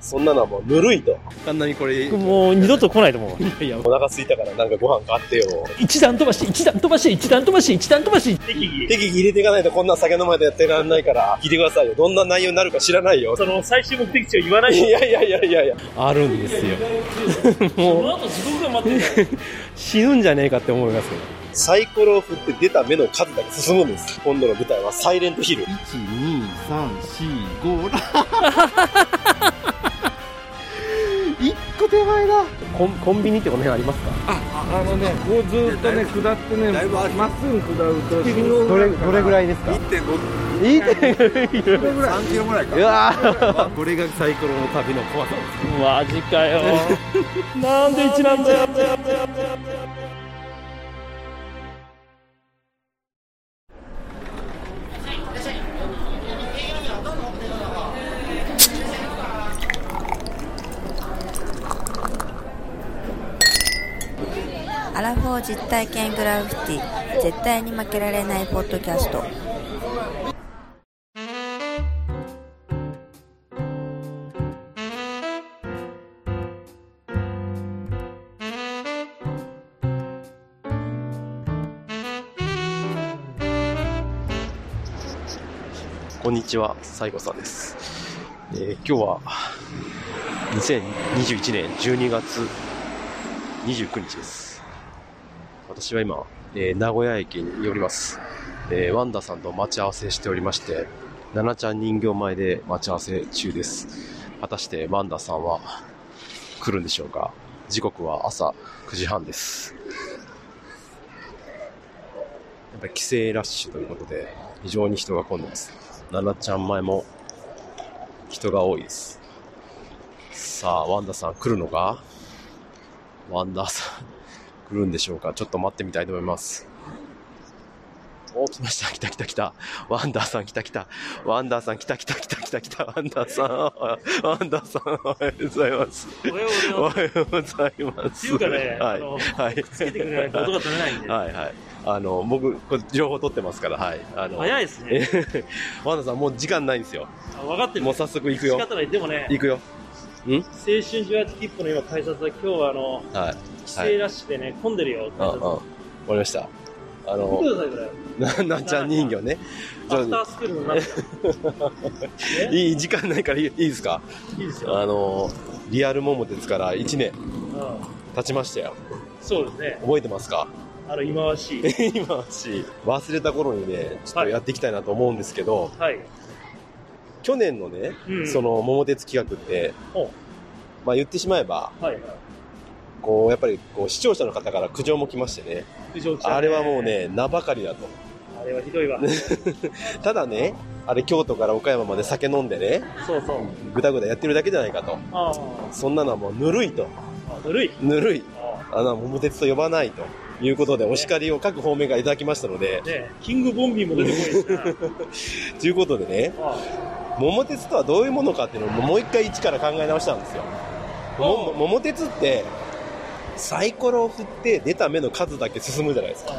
そんなのはもうぬるいと。あんなにこれ、もう二度と来ないと思う。いやいや、お腹空いたからなんかご飯買ってよ。一段飛ばし、一段飛ばし、一段飛ばし、一段飛ばし。適宜。適宜入れていかないとこんな酒飲までやってらんないから、聞いてくださいよ。どんな内容になるか知らないよ。その最終目的地を言わないいやいやいやいやいや。あるんですよ。そもう、の後地獄が待ってる。死ぬんじゃねえかって思いますけど。サイコロを振って出た目の数だけ進むんです。今度の舞台はサイレントヒル。1、2、3、4、5、1個手前だ。コンコンビニってこの辺ありますか？あのね、こうずっとね、下ってね、だいぶあるまっすぐ下ると、どれ、どれぐらいですか？1.5、いいって3キロぐらいか。うわこれがサイコロの旅の怖さです。マジかよ。なんで一なんだよ。アラフォー実体験グラフィティ絶対に負けられないポッドキャストこんにちは、西郷さんです。えー今日は、2021年12月29日です。私は今、えー名古屋駅に寄ります。えーワンダさんと待ち合わせしておりまして、ナナちゃん人形前で待ち合わせ中です。果たしてワンダさんは来るんでしょうか？時刻は朝9時半です。やっぱり帰省ラッシュということで、非常に人が混んでます。ナナちゃん前も人が多いです。さあ、ワンダさん来るのか？ワンダさん来るんでしょうか？ちょっと待ってみたいと思います。お、来ました。来た来た来た。ワンダーさん来た来た。ワンダーさん来た来た来た来た来た。ワンダーさん。ワンダーさん、おはようございます。おはようおございます。はようございます。っていうかね、はい。はい。つけてくれないと音が取れないんで。はいはい。あの、僕、これ情報取ってますから、はい。あの、早いですね。え ワンダーさん、もう時間ないんですよ。あ分かってる。もう早速行くよ仕。方ない。でもね、行くよ。ん？青春18切符の今改札は今日はあの、はい。帰省ラッシュでね、混んでるよ、改うんうん。わかりました。あ札。の見て、ください、これ。な、なんちゃん人形ね。アフタースクールの中。ねいい時間ないからいいいいですか？いいですよ。あの、リアル桃鉄から1年うん経ちましたよ。そうですね。覚えてますか？あの、忌まわしい。今し、忘れた頃にね、ちょっとやっていきたいなと思うんですけど、はい。去年のね、うんその桃鉄企画って、まあ言ってしまえば、はいはい。こう、やっぱりこう視聴者の方から苦情も来ましてね、ねあれはもう。ね、名ばかりだと。あれはひどいわ。ただね、あれ京都から岡山まで酒飲んでね、そうそう。ぐだぐだやってるだけじゃないかと。あそんなのはもうぬるいと。あ、ぬるい？ぬるい。ああの、桃鉄と呼ばないということで、お叱りを各方面がいただきましたのであ、ねキングボンビーも出てこないしな。ということでね、あ桃鉄とはどういうものかっていうのをもう一回一から考え直したんですよ。も桃鉄って、サイコロを振って出た目の数だけ進むじゃないですか。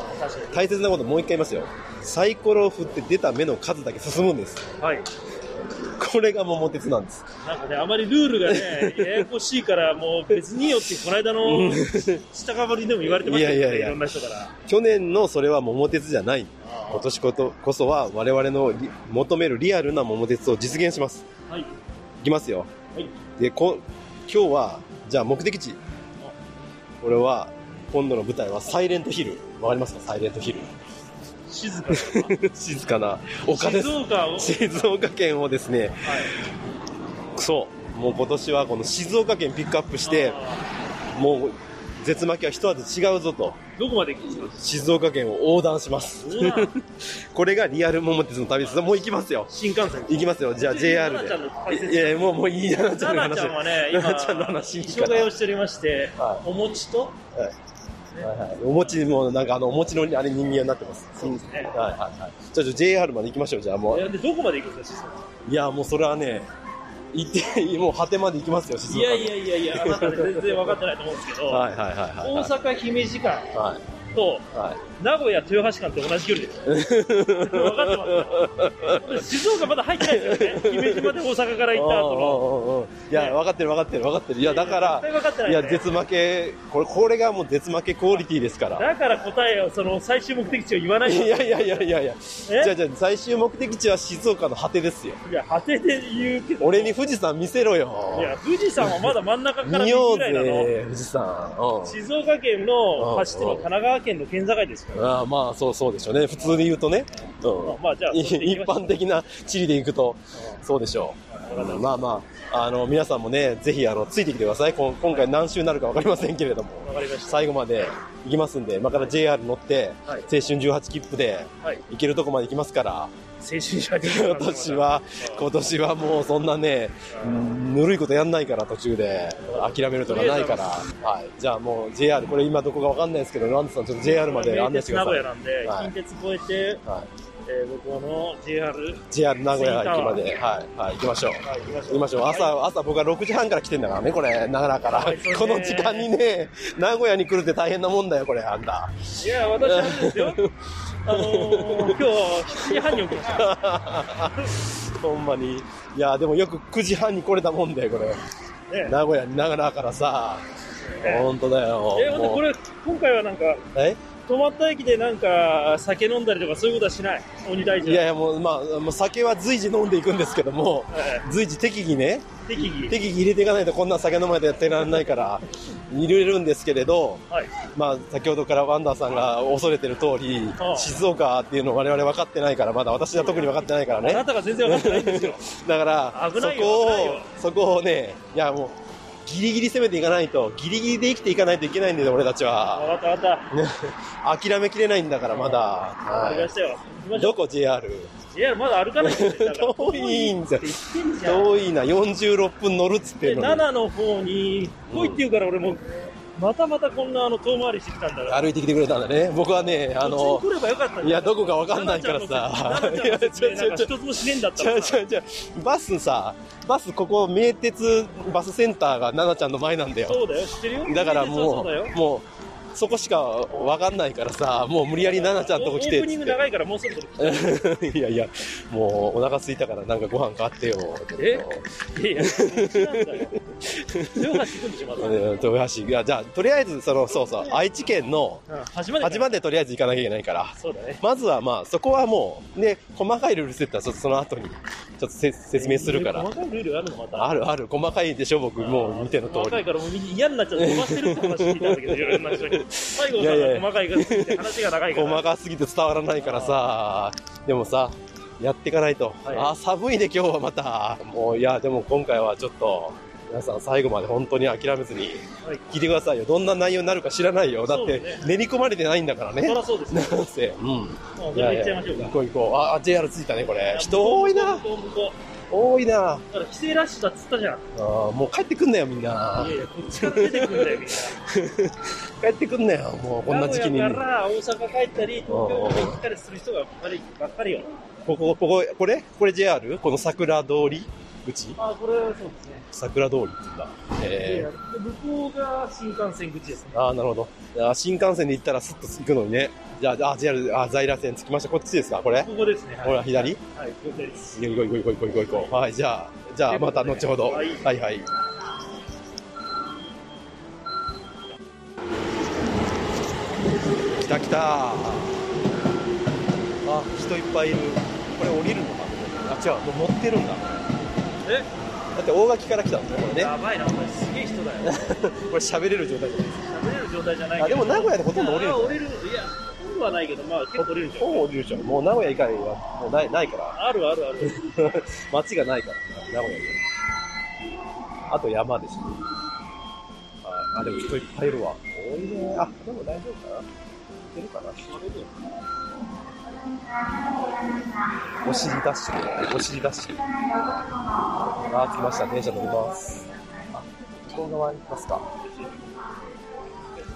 大切なこともう一回言いますよ。サイコロを振って出た目の数だけ進むんです。はい。これが桃鉄なんです。なんかね、あまりルールがね、ややこしいから、もう別にいいよって、この間の下かぶりでも言われてましたよね、いやいやいやろんな人から。去年のそれは桃鉄じゃない。あ今年ことこそは我々のリ求めるリアルな桃鉄を実現します。はい。いきますよ。はい。で、こ、今日は、じゃあ目的地。これは、今度の舞台はサイレントヒル。わかりますか？サイレントヒル。静か 静かな丘です静。岡を。はい。静岡県をですね、そう、もう今年はこの静岡県ピックアップして、あもう、絶巻きは一味違うぞと、ーどこまで静岡県を横断します。これがリアル桃鉄の旅です。もう行きますよ。新幹線。行きますよ。じゃあ JR で。説いやもう、もういいななちゃんの話。奈々ちゃんはね、今、ちゃんの話いいから障害をしておりまして、はいお餅と、はいはいはいお餅も、なんかあの、お餅のあれ人間になってます。そうですねはいはいはい。じゃあ、JR まで行きましょう。じゃあもいやで、どこまで行くんですか。いや、もうそれはね、行って、もう果てまで行きますよ、静岡。いやいやいやいや、あなたね全然分かってないと思うんですけど、はいはいはいはい。大阪姫路間、はい。と、はい。名古屋豊橋間って同じ距離です。分かってますよ。静岡まだ入ってないですよね。姫路まで大阪から行った後の。いや、分かってる分かってる分かってる。いや、だからかいいや、絶負け、これ、これがもう絶負けクオリティですから。だから答えを、その最終目的地を言わないいやいやいやいやいや。え？じゃあじゃあ最終目的地は静岡の果てですよ。いや、果てで言うけど。俺に富士山見せろよ。いや、富士山はまだ真ん中から見見ようぐらいなの。ぜ、富士山。うん。静岡県の走っての神奈川県の県境ですから。ああまあそうそうでしょうね。普通に言うとね、うん。一般的な地理でいくと。そうでしょう、うんまあまああの皆さんもねぜひあのついてきてください。こん今回何周になるか分かりませんけれども。わかりました。最後まで行きますんで今から JR 乗って、はい。青春18切符ではい。行けるとこまで行きますから青春者今年は今年はもうそんなねうんぬるいことやんないから途中で。諦めるとかないから、はい、じゃあもう JR これ今どこか分かんないですけどランドさんちょっと JR まで案内してください。名古屋なんで、はい。近鉄越えて、はいえー、向こうの JR、JR 名古屋駅まで、はい、はい、行きましょう。はい、行きましょう。行きましょう。朝、朝僕は6時半から来てんだからね、これ、長良から。はいこの時間にね、名古屋に来るって大変なもんだよ、これ、あんた。いや、私はですよ。あのー、今日7時半に起きました。ほんまに。いや、でもよく9時半に来れたもんだよ、これ。ね名古屋に長良からさ。えほんとだよ。え、ほんでもうこれ、今回はなんか、え？泊まった駅でなんか、酒飲んだりとかそういうことはしない？鬼大臣。いやいや、もう、まあ、もう酒は随時飲んでいくんですけども、え随時適宜ね、ー適宜。適宜入れていかないとこんな酒飲まないとやってられないから、入れるんですけれど、はい。まあ、先ほどからワンダーさんが恐れてる通り ああ、静岡っていうのを我々分かってないから、まだ私は特に分かってないからあなね。たが全然分かってないんですよ。だから、そこを、そこをね、いやもう、ギリギリ攻めていかないと、ギリギリで生きていかないといけないんだよ、俺たちは。分かった分かった。諦めきれないんだから、まだ。はわかりましたよ。行きまい。しょうど。こ JR? JR まだ歩かないんですよ。だから遠いんですよって言ってんじゃん。遠いな、46分乗るっつってで、んのに。7の方に来いって言うから俺もう、またまたこんなあの遠回りしてきたんだから。歩いてきてくれたんだね。僕はね、あのいや、どこか分かんないからさ。奈々ちゃんの説明なんか一つもしねえんだったちゃらさ。うちゃうちゃうバスさ、バスここ、名鉄バスセンターが奈々ちゃんの前なんだよ。そうだよ、知ってるよ。だからもう、もう、そこしかわかんないからさ、もう無理やり奈々ちゃんとこ来てっオープニング。長いからもうそろそろ来て。いやいや、もうお腹空いたからなんかご飯買ってよ。え？いやいや、こっちなんだよ。豊橋行くんでしょ、まだ。うん豊橋。いや、じゃあ、とりあえず、その、そうそう、愛知県の、うん端まで。端までとりあえず行かなきゃいけないから。そうだね。まずはまあ、そこはもう、ね、細かいルール設定はその後に、ちょっとせ説明するから。細かいルールあるのまた？あるある、細かいでしょ、僕、もう見ての通り。細かいからもう嫌になっちゃって飛ばしてるって話聞いたんだけど、いろんな人に。最後さ、いやいや細かいからすぎて話が長いから。細かすぎて伝わらないからさ、でもさ、やっていかないと。はいあ、寒いね、今日はまた。もう、いや、でも今回はちょっと、皆さん最後まで本当に諦めずにはい聞いてくださいよ。どんな内容になるか知らないよ。だって練り込まれてないんだからね。そりゃそうですね。なんせ、うん。いましょうか行。こう行こう。あ、あ JR 着いたね、これ。人多いな。向こう向こ多いな。うだから帰省ラッシュだっつったじゃん。いあーもう帰ってくんなよ、みんなや。いや、こっちから出てくんだよ、みんな。帰ってくんなよ、もうこんな時期に名。古屋から大阪帰ったり、東京に行ったりする人がばっかりばっかりよ。ここ、ここ、これ？これ JR? この桜通り？口？あ、これはそうですね。桜通りって言うんだ。えで向こうが新幹線口ですね。ー、ああ、なるほど。あー新幹線で行ったらスッと行くのにね。じゃあ、あ、JR、あ、在来線着きました。こっちですか？これ？ここですね。ほら、左？はい、了解です。行こう行こう行こう行こう行こう。はい、じゃあ、じゃあ、また後ほど。はいはいはい。来た来たあ、人いっぱいいる。これ降りるのかあ、違う、もう乗ってるんだ。えだって大垣から来たんですね、これね。やばいな、これすげえ人だよ。これ喋れる状態じゃないです喋れる状態じゃないか。あ、けど。でも名古屋でほとんど降りるあ降りる。いや、ほとんどはないけど、まあ結構降りるじゃん。ほぼ降りるじゃん。もう名古屋以外はもうないないから。あるあるある。街がないから、名古屋に。あと山でしょ。あ、あでも人いっぱいいるわ。多いね。あ、でも大丈夫かないけるかなお尻ダッシュ。お尻ダッシュ。あー、来ました。電車乗ります。あ、向こう側に行きますか。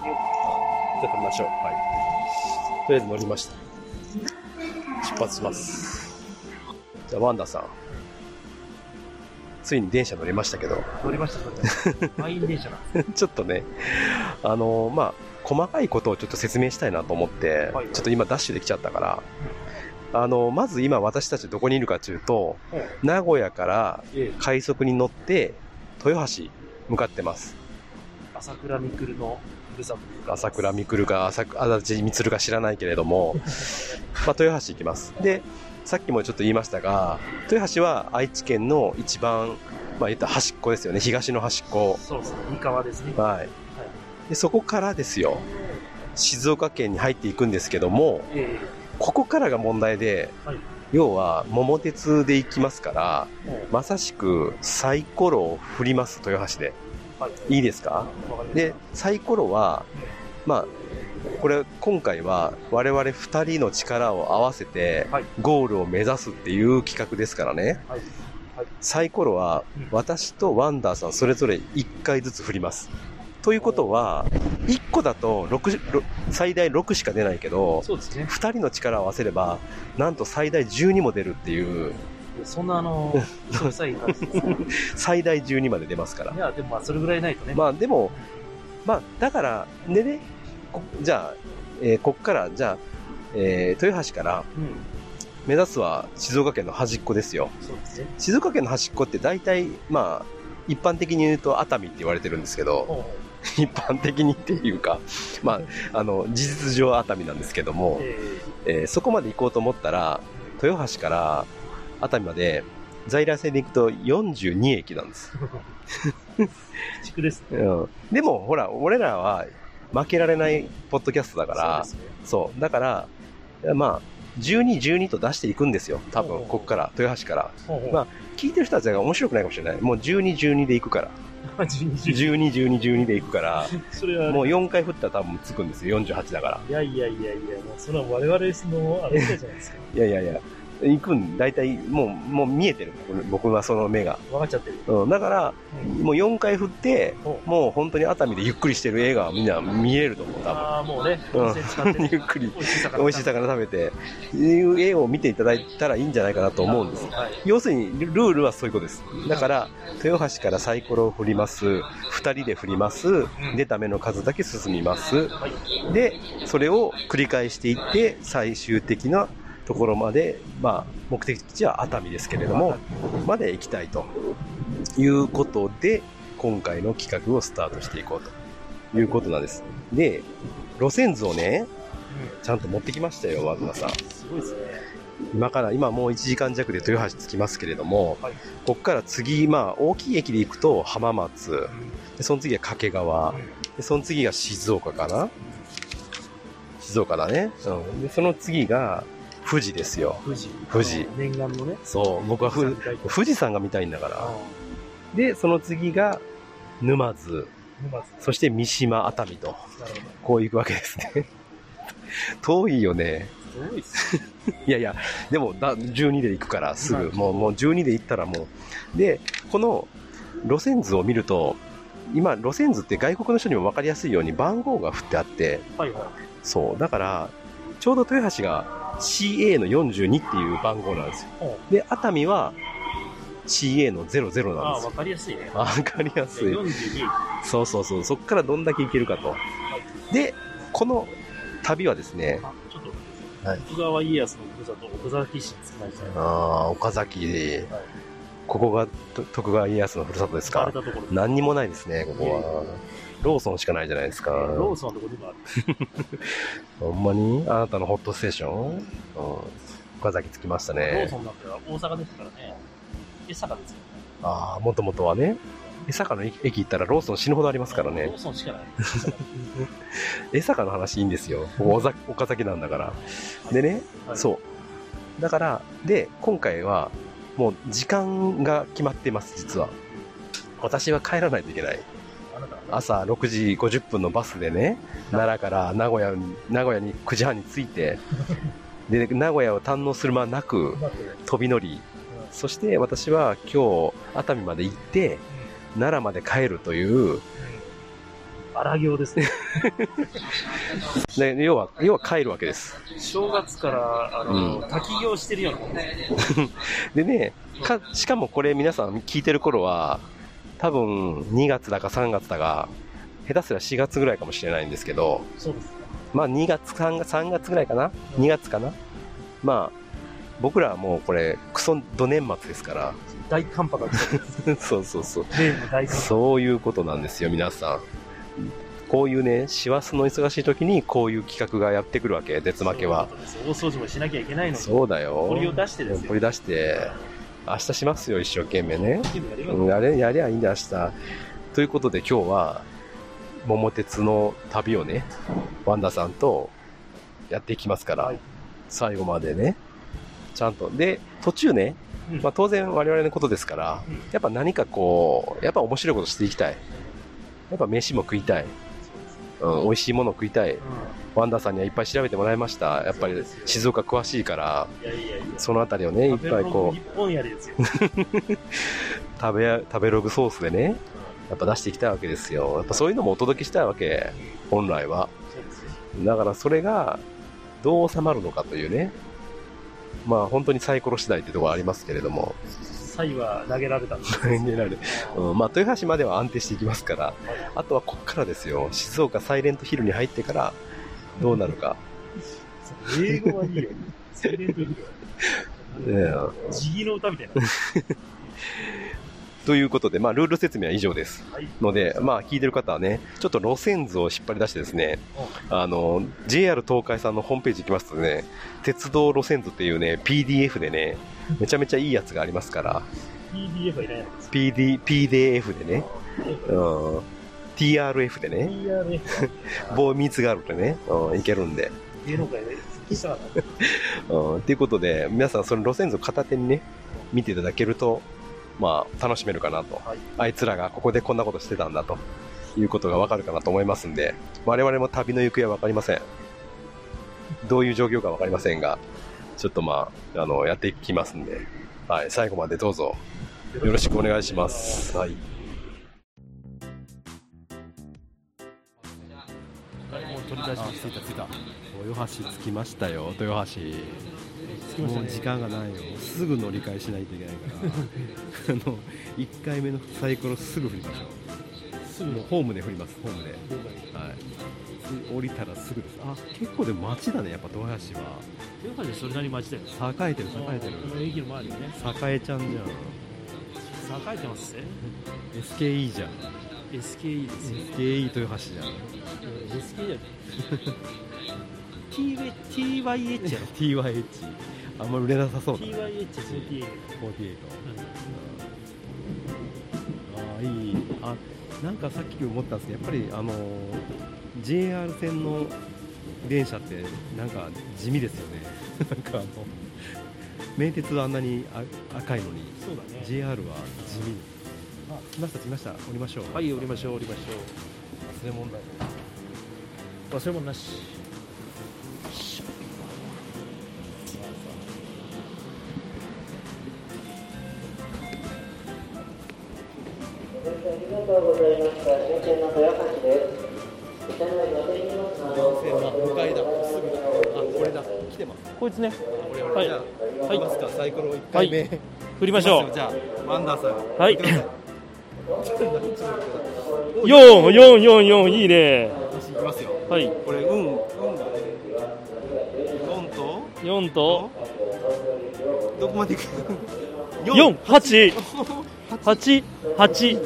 ちょっと見ましょう。はい。とりあえず乗りました。出発します。じゃあ、ワンダさん。ついに電車乗りましたけど、乗りました、乗りました。満員電車なんです。ちょっとね、あのまあ、細かいことをちょっと説明したいなと思って、はいちょっと今ダッシュできちゃったから、あのまず今私たちどこにいるかというと、名古屋からええ、快速に乗って、豊橋向かってます。朝倉未来のふるさと朝倉未来か朝足立光か知らないけれども、まあ、豊橋行きます。で、さっきもちょっと言いましたが、豊橋は愛知県の一番、まあ言ったら端っこですよね。東の端っこ。そうですね、三河ですね。はい。で、そこからですよ。静岡県に入っていくんですけども、えここからが問題で、はい要は桃鉄で行きますから、まさしくサイコロを振ります、豊橋で。う、はい。いいですか？で、サイコロは、まあ、これ、今回は我々二人の力を合わせてはい、ゴールを目指すっていう企画ですからね。はい。はい。サイコロはうん、私とワンダーさんそれぞれ1回ずつ振ります。ということは、1個だと6ろ最大6しか出ないけど、そうですね。2人の力を合わせれば、なんと最大12も出るっていう、そんなあの、い感じですね。最大12まで出ますからい。や、でもまあ、それぐらいないとね。まあでも、まあだから、でね、こじゃあ、えーこっから、じゃあ、えー豊橋からうん。目指すは静岡県の端っこですよ。そうですね。静岡県の端っこって大体、まあ、一般的に言うと熱海って言われてるんですけど、一般的にっていうか、まあ、あの、事実上熱海なんですけどうも、ええーそこまで行こうと思ったら、豊橋から熱海まで、在来線で行くと42駅なんです。ー、鬼畜ですね。うん。でも、ほら、俺らは負けられないポッドキャストだから、そうね。そう。だから、まあ、12、12と出していくんですよ。多分、こっから、豊橋から。まあ聞いてる人たちが面白くないかもしれない。もう12、12で行くから。12 12、12、12で行くから、それは、もう4回振ったら多分つくんですよ。48だから。いやいやいやいや、それは我々の、あれじゃないですか。いやいやいや、行くん、大体、もう、もう見えてる。僕僕はその目が。分かっちゃってる。うん。だから、うんもう4回振って、もう本当に熱海でゆっくりしてる映画はみんな見れると思う、多分。ああ、もうね、うん ゆっくり美味しい魚。食べて、いう絵を見ていただいたらいいんじゃないかなと思うんです。はい。要するに、ルルールはそういうことです。だから、豊橋からサイコロを振ります。二人で振ります。出た目の数だけ進みます。はい。で、それを繰り返していって、最終的なところまで、まあ、目的地は熱海ですけれども、まで行きたいということで、今回の企画をスタートしていこうということなんです。で、路線図をね、ちゃんと持ってきましたよ、ワグナさん。すごいですね。今から、今もう1時間弱で豊橋着きますけれども、はいここから次、まあ、大きい駅で行くと浜松、でその次は掛川、でその次が静岡かな静岡だね。うん。で、その次が富士ですよ。富士。富士念願のね。そう、僕はふ富士山が見たいんだから。で、その次が沼津、沼津。そして三島、熱海と、なるほど。こう行くわけですね。遠いよね。すごいっすね。いやいや、でもだ12で行くからすぐ、うんもうもう12で行ったらもう。で、この路線図を見ると、今、路線図って外国の人にも分かりやすいように番号が振ってあって、はいはい。そう、だから、ちょうど豊橋が CA の42っていう番号なんですよ。ほで、熱海は CA の00ああ、なんですよ。わかりやすいね。わかりやすい。42。そうそうそう、そっからどんだけ行けるかと。で、この旅はですね、あ、ちょっと、はい徳川家康のふるさと、岡崎市に着きましたね。ああ、岡崎で、ここがと徳川家康のふるさとですか。何にもないですね、ここは。ローソンしかないじゃないですか。ローソンのところにもある。ほんまに？あなたのホットステーション、うん、岡崎着きましたローねソ。ンだったら大阪ですからね。江坂ですよ。ああ、もともとはね。江坂の駅駅行ったらローソン死ぬほどありますからロねー。ソンしかない。江坂の話いいんですよ。岡崎なんだから。でね、はいそう。だから、で、今回は、もう時間が決まっています、実は。私は帰らないといけない。朝6時50分のバスでね、奈良から名古屋に、名古屋に9時半に着いて、で、名古屋を堪能する間なく飛び乗り、そして私は今日熱海まで行って、奈良まで帰るという、荒行ですね。で要は、要は帰るわけです。正月から、あの、う滝行してるようなもんです。でね、か、しかもこれ皆さん聞いてる頃は、多分2月だか3月だか、下手すら4月ぐらいかもしれないんですけど、そうです。まあ2月、3月、3月ぐらいかな ?2 月かな？まあ、僕らはもうこれ、クソど年末ですから、大寒波が来てる。そうそうそう。そういうことなんですよ、皆さん。こういうね、師走の忙しい時にこういう企画がやってくるわけ、絶負けは。大掃除もしなきゃいけないのに。そうだよ。堀を出してですよ。掘り出して、明日しますよ、一生懸命ね。やれ、やりゃいいんだ、明日。ということで今日は、桃鉄の旅をね、ワンダさんとやっていきますから、はい最後までね、ちゃんと。で、途中ね、うんまあ当然我々のことですから、うんやっぱ何かこう、やっぱ面白いことしていきたい。やっぱ飯も食いたい。うん、美味しいもの食いたい。ワンダさんにはいっぱい調べてもらいました。やっぱり静岡詳しいから、いやいやいや。そのあたりをね、いっぱいこう。食べ、食べログソースでね、やっぱ出していきたいわけですよ。やっぱそういうのもお届けしたいわけ、本来は。だからそれが、どう収まるのかというね。まあ本当にサイコロ次第ってところはありますけれども。サイは投げられたんです。投げられうん、まあ豊橋までは安定していきますから、あとはこっからですよ。静岡サイレントヒルに入ってから、どうなるか。英語はいいよ。セレントヒルねジギの歌みたいな。ということで、まあ、ルール説明は以上です。はい。ので、まあ、聞いてる方はね、ちょっと路線図を引っ張り出してですね、あの、JR 東海さんのホームページ行きますとね、鉄道路線図っていうね、PDF でね、めちゃめちゃいいやつがありますから、PDF はいらない。です。PD、PDF でね、うん、TRF でね、TRF 棒密があるでね、うん、いけるんで、芸能界で。うん、ということで、皆さんその路線図を片手にね、見ていただけると、まあ、楽しめるかなと。はい。あいつらがここでこんなことしてたんだと。いうことがわかるかなと思いますんで、我々も旅の行方はわかりません。どういう状況かわかりませんが、ちょっとまあ、あの、やっていきますんで、はい、最後までどうぞ。よろしくお願いします。はい。もう取り出しまし着いた着いた。豊橋着きましたよ。豊橋もう時間がないよ。すぐ乗り換えしないといけないから。あの1回目のサイコロすぐ振りましょう。すぐ。ホームで振ります。ホームで。はい降りたらすぐですあ結構でも街だねやっぱ豊橋は豊橋でそれなりに街だよね。栄えてる栄えてる駅の周りね。栄えちゃんじゃん栄えてますね。SKE じゃん SKE ですよ。SKE 豊橋じゃん SKE だよ。TY TYH やろ？TYH あんま売れなさそうな TYH、48。48ああいいあなんかさっき思ったんですけどやっぱりあの JR 線の電車ってなんか地味ですよね なんかあの名鉄はあんなにあ赤いのにそうだね。JR は地味あ来ました来ました降りましょうはい、降りましょう、降りましょ忘れ物だ。忘れ物なし。ますね。はい、はい。サイコロ1回目、振りましょう。じゃあ、ワンダーさん。はい。四四四四いいね。私行きますよ。はい。これ、運、運がね、4と、四と？どこまで行く？四 八。八八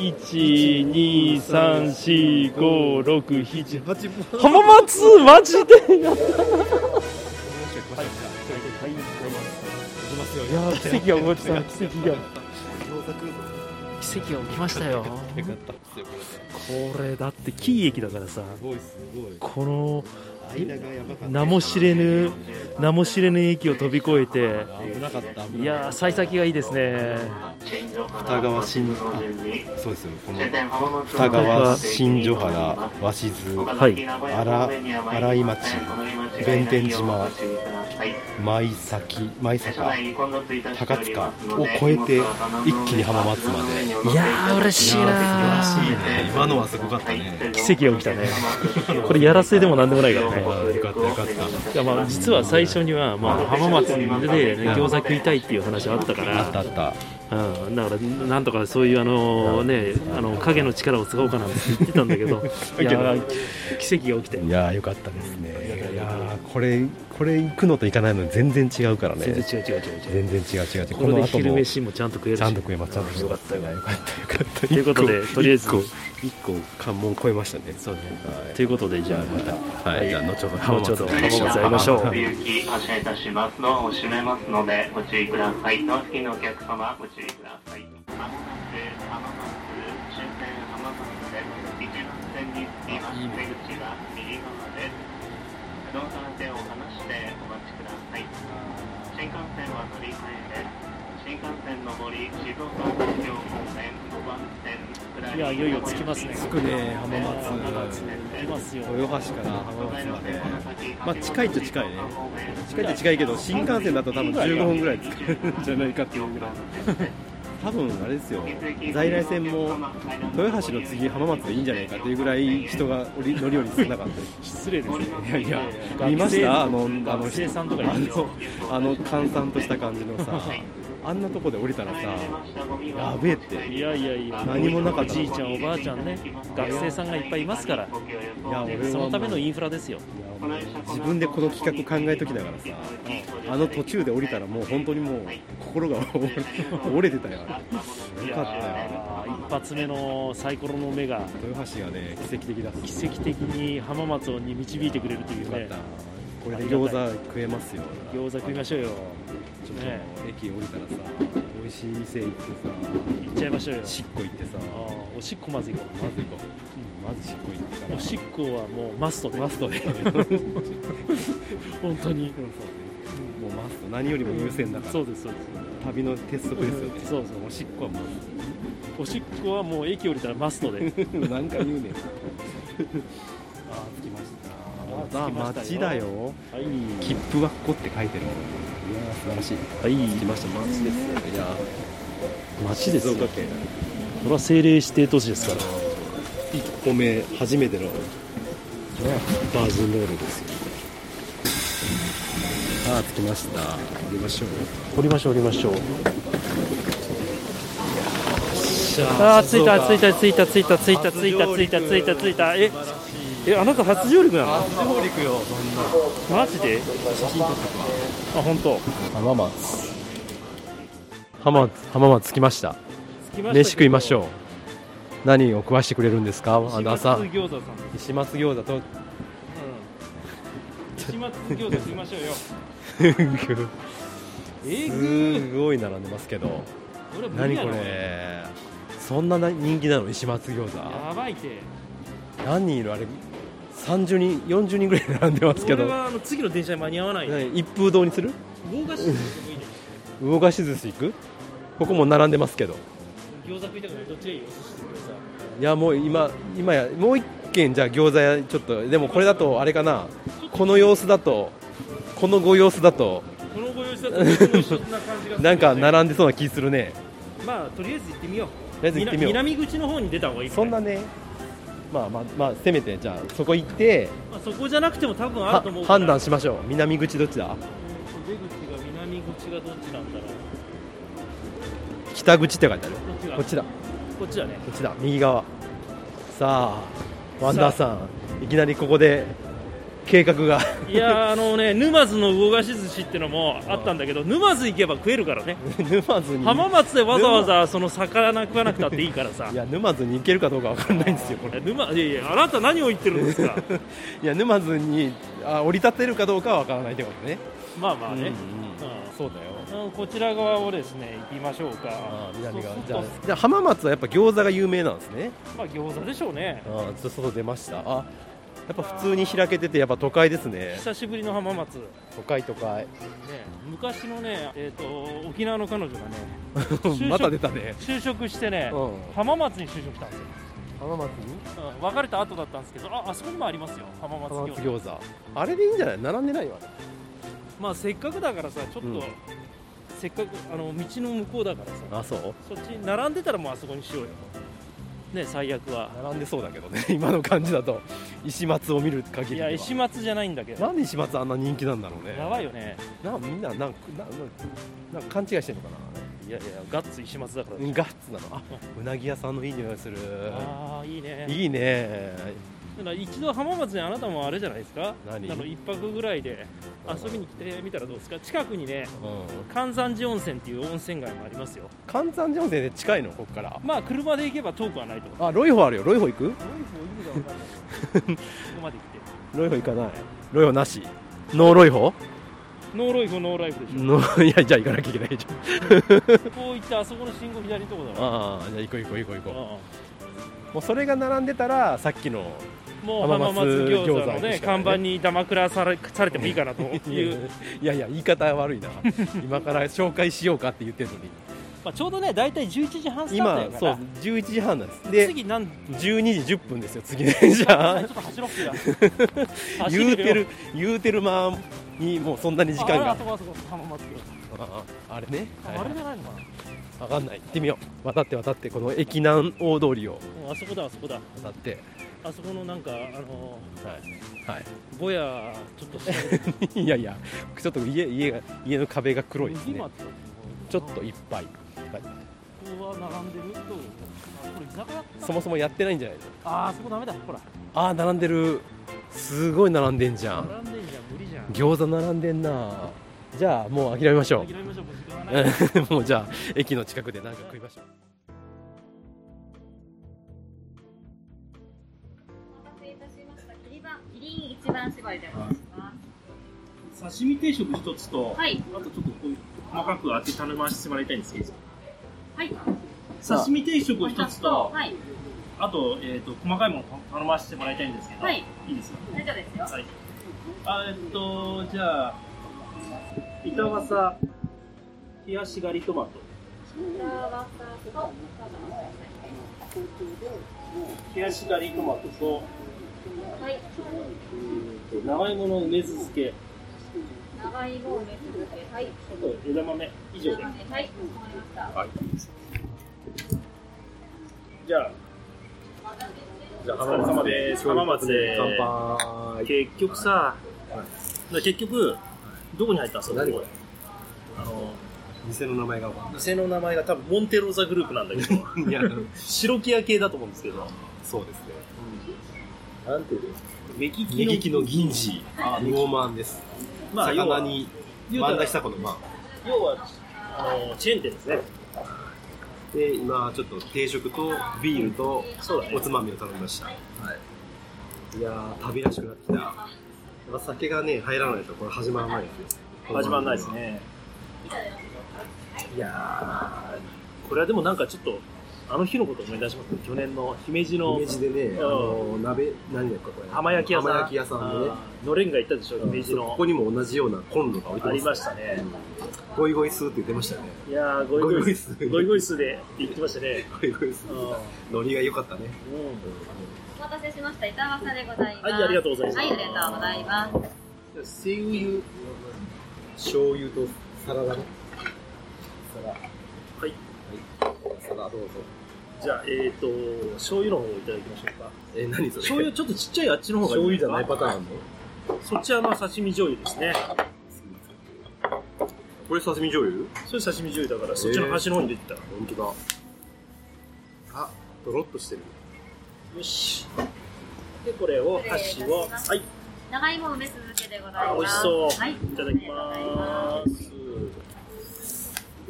1234567浜松マジで？やったい。や奇跡が起こた奇跡が奇跡が起きましたよこれだって喜劇だからさこの名も知れぬ名も知れぬ駅を飛び越えて危なかった危いやー幸先がいいですね。た二川新あそうですよ。この二川新所原鷲津はい。荒荒井町弁天島舞崎舞坂高塚を越えて一気に浜松まで。いやー嬉しいな素晴らしいね。今のはすごかったね。奇跡が起きたね。これやらせでもなんでもないからねよかったよかった。いやまあ実は最初にはまあ浜松で、ね、餃子食いたいっていう話はあったからあったあった。うん、だからなんとかそういうあの、ね、あの影の力を使おうかなって言ってたんだけど いや奇跡が起きて。いやーよかったですねこれこれ行くのと行かないの全然違うからね全然違う違う違う違う全然違う違う違うこれで後も昼飯もちゃんと食えるしちゃんと食えますちゃんとよかったよよかったよかったということでとりあえず一個関門超えましたねそうねはいということでじゃあまたはい、じゃあ後ほど後ほど浜松で浜松会いましょう行き発車いたします。ドアを閉めますのでご注意ください。ドア付近のお客様ご注意ください。まもなく浜松終点浜松です。一番線に着きます。出口いやいよいよ着きますね。着くね浜松。ますよ豊橋から浜松まで。まあ近いっちゃ近いね。近いっちゃ近いけど新幹線だと多分15分ぐらい使えるんじゃないかっていうぐらい。多分あれですよ。在来線も豊橋の次浜松でいいんじゃないかっていうぐらい人が乗り降り少なかった。失礼ですね。いやいや見ました？あのあのあの閑散とした感じのさあんなとこで降りたらさやべえって。いやいやいや何もなかったおじいちゃんおばあちゃんね学生さんがいっぱいいますから。いや俺はそのためのインフラですよ。自分でこの企画考えときながらさあの途中で降りたらもう本当にもう心が折れてたよ。あれよかったよ。一発目のサイコロの目が豊橋がね奇跡的だ奇跡的に浜松に導いてくれるというねこれで餃子食えますよ。餃子食いましょうよ。ちょっとね。駅降りたらさ美味しい店行って行っちゃいましょうよ。さしっこ行ってさ。おしっこまず行こまず行こう、まずしっこ行ってから。うおしっこはもうマストで。マストで。本当に。もうマスト。何よりも優先だから。そうですそうです。旅の鉄則ですよね。そうそう。おしっこはまおしっこはもう駅降りたらマストで。ず何回言うねんあ着きました街だよ。はい。切符はここって書いてる。いやー素晴らしい。はい。来ました街です。よいや街ですよ。静岡県。これは政令指定都市ですから。一歩目初めてのバージンロールですよ。さあ着きました。降りましょう。降りましょう降りましょう。ああ着いた着いた着いた着いた着いた着いた着いた着いた着いた。ええあなた初上陸なの？初上陸よそんなマジで？あ本当。浜松。浜松浜松着ました。飯食いましょう。何を食わしてくれるんですか？あの朝。石松餃子さん。石松餃子と。石松餃子食いましょうよ。えぐ。すごい並んでますけど。何これ？そんなな人気なの？石松餃子。やばいて。何人いる？あれ30人40人ぐらい並んでますけど。俺はあの次の電車に間に合わない何一風堂にする？魚菓子でもいいね魚菓子寿司行くここも並んでますけど。餃子食いたくない。どっちがいいお寿司と餃いやもう今今やもう一軒じゃあ餃子屋ちょっとでもこれだとあれかな。この様子だとこのご様子だと。子このご様子だとなんか並んでそうな気するね。まあとりあえず行ってみよう。とりあえず行ってみよう。南口の方に出た方がいいそんなねまあまあまあせめてじゃあそこ行ってまあ、そこじゃなくても多分あはると思うから。判断しましょう。南口どっちだ？うん出口が南口がどっちなんだろう北口って書いてある。こっちが。こっちだ。こっちだね。こっちだ。右側。さあワンダーさんいきなりここで計画が。いやーあのね沼津の魚菓子寿司ってのもあったんだけど沼津行けば食えるからね。沼津に？浜松でわざわざその魚食わなくたっていいからさ。いや沼津に行けるかどうかわかんないんですよこれ。沼いやいやあなた何を言ってるんですか？いや沼津にあ降り立てるかどうかはわからないってことね。まあまあね、うんうんうん。そうだよ。うんこちら側をですね行きましょうか。あ南側。じゃあじゃあ浜松はやっぱ餃子が有名なんですね。まあ餃子でしょうね。あちょっと外出ました。あやっぱ普通に開けててやっぱ都会ですね。久しぶりの浜松、ね、都会都会。昔のね、えー、と沖縄の彼女がね また出たね。就職してね、うん。浜松に就職したんですよ、浜松に？うん。別れた後だったんですけどああそこにもありますよ浜松浜餃子。松餃子。あれでいいんじゃない？並んでないよあれまあせっかくだからさちょっと、うん。せっかくあの道の向こうだからさあそう？そっち並んでたらもうあそこにしようよね最悪は。並んでそうだけどね 今の感じだと。石松を見る限りいや石松じゃないんだけど。なんで石松あんな人気なんだろうね。やばいよね。なみんななんかなななんか勘違いしてんのかいやいやガッツ石松だから。なガッツなの。あうなぎ屋さんのいい匂いする。ああいいね。いいねだから一度浜松にあなたもあれじゃないですか？何？あの一泊ぐらいで遊びに来てみたらどうですか？近くにねうん関山寺温泉っていう温泉街もありますよ。関山寺温泉で近いの？ここから。まあ車で行けば遠くはないと思うあロイホあるよ。ロイホ行く？どういう意味か分かんないここまで来て ロイホ行かない。ロイホなし。ノーロイホノーロイフノーライフでしょ。ノー いやじゃあ行かなきゃいけないじこう行ってあそこの信号左のとこだゃんからああじゃあ行こう行こう行こう行こう。あもうそれが並んでたらさっきのあもう浜松餃子のね看板にダマくらされされてもいいかなという。いやいや言い方悪いな。今から紹介しようかって言ってるのに。まあ、ちょうどね大体11時半スタートや今そうから11時半なんです。で次何12時10分ですよ次ね。じゃあ。ちょっと走ろっけや。走 言うてるよ言うてる間にもうそんなに時間が。あれね、子あれじゃないのかな、分かんない。行ってみよう。渡って渡ってこの駅南大通りを。うんあそこだあそこだ。渡ってあそこのなんかあのはい、はい、ぼやちょっと いやいやちょっと家家が家の壁が黒いですね。今って。ちょっといっぱい、はい。ここは並んでるどうあこれ居酒屋そもそもやってないんじゃないの？ああそこダメだ。ほら。ああ並んでる。すごい並んでんじゃん。並んでんじゃん無理じゃん。餃子並んでんな。じゃあもう諦めましょ諦めましょう。もう時間がない。う もうじゃあ駅の近くで何か食いましょうリン一番絞りでお願いします。刺身定食一つと、はいあとちょっとこう細かくあって頼ませてもらいたいんですけどはい。刺身定食一つと、はい。あと,、えー、と細かいもの頼ませてもらいたいんですけど、はいいいですか大丈夫ですよ。はい。あえっと、じゃあ、板わさ、冷やしガリトマト、冷やしガリトマトと、はい。長芋の梅酢漬け、長芋梅酢漬け。はい。あと枝豆、以上で。はい。かしこまりました。はい。じゃあ、じゃお疲れ様です。浜松で。乾杯結局さ、結局、どこに入ったんですか何これ？あの、店の名前が店の名前が多分モンテローザグループなんだけど、いや白木屋系だと思うんですけど、そうですねなんていうの？目利き目の利きの銀次。魚満ですまあ、魚、に万田久子の満要は、あの、チェーン店ですね。で今ちょっと定食とビールとそうだね。おつまみを頼みました、はい、いやー旅らしくなってきた。やっぱ酒がね入らないとこれ始まらないですよ。始まらないですね。いやこれはでもなんかちょっと、あの日のことを思い出します？ね。去年の姫路ーの姫路でね、あの鍋何だっけこれ？浜焼き屋さん。浜焼き屋さんでねのれんが行ったでしょ、姫路の。ここにも同じようなコンロが置いてますありましたね。ゴイゴイスーって言ってましたよねいやー、ゴイゴイスス。ゴイゴイスで言ってましたね。ゴイゴイスうんーノリが良かったねお待たせしました。板わさでございます。はいありがとうございますはい、ありがとうございます。西油醤油とサラダねサラはい。サラどうぞじゃあ、えっ、と、醤油の方をいただきましょうか。え何それ？醤油ちょっとちっちゃいあっちの方がいい醤油じゃないパターンの？そっちはまあ刺身醤油ですね。これ刺身醤油？それ刺身醤油だから、そっちの端の方に出てた。本当だあドロッとしてるよし。で、これを、箸を、はい。長芋梅酢漬けでございます。あ美味しそう。はい。いただきます。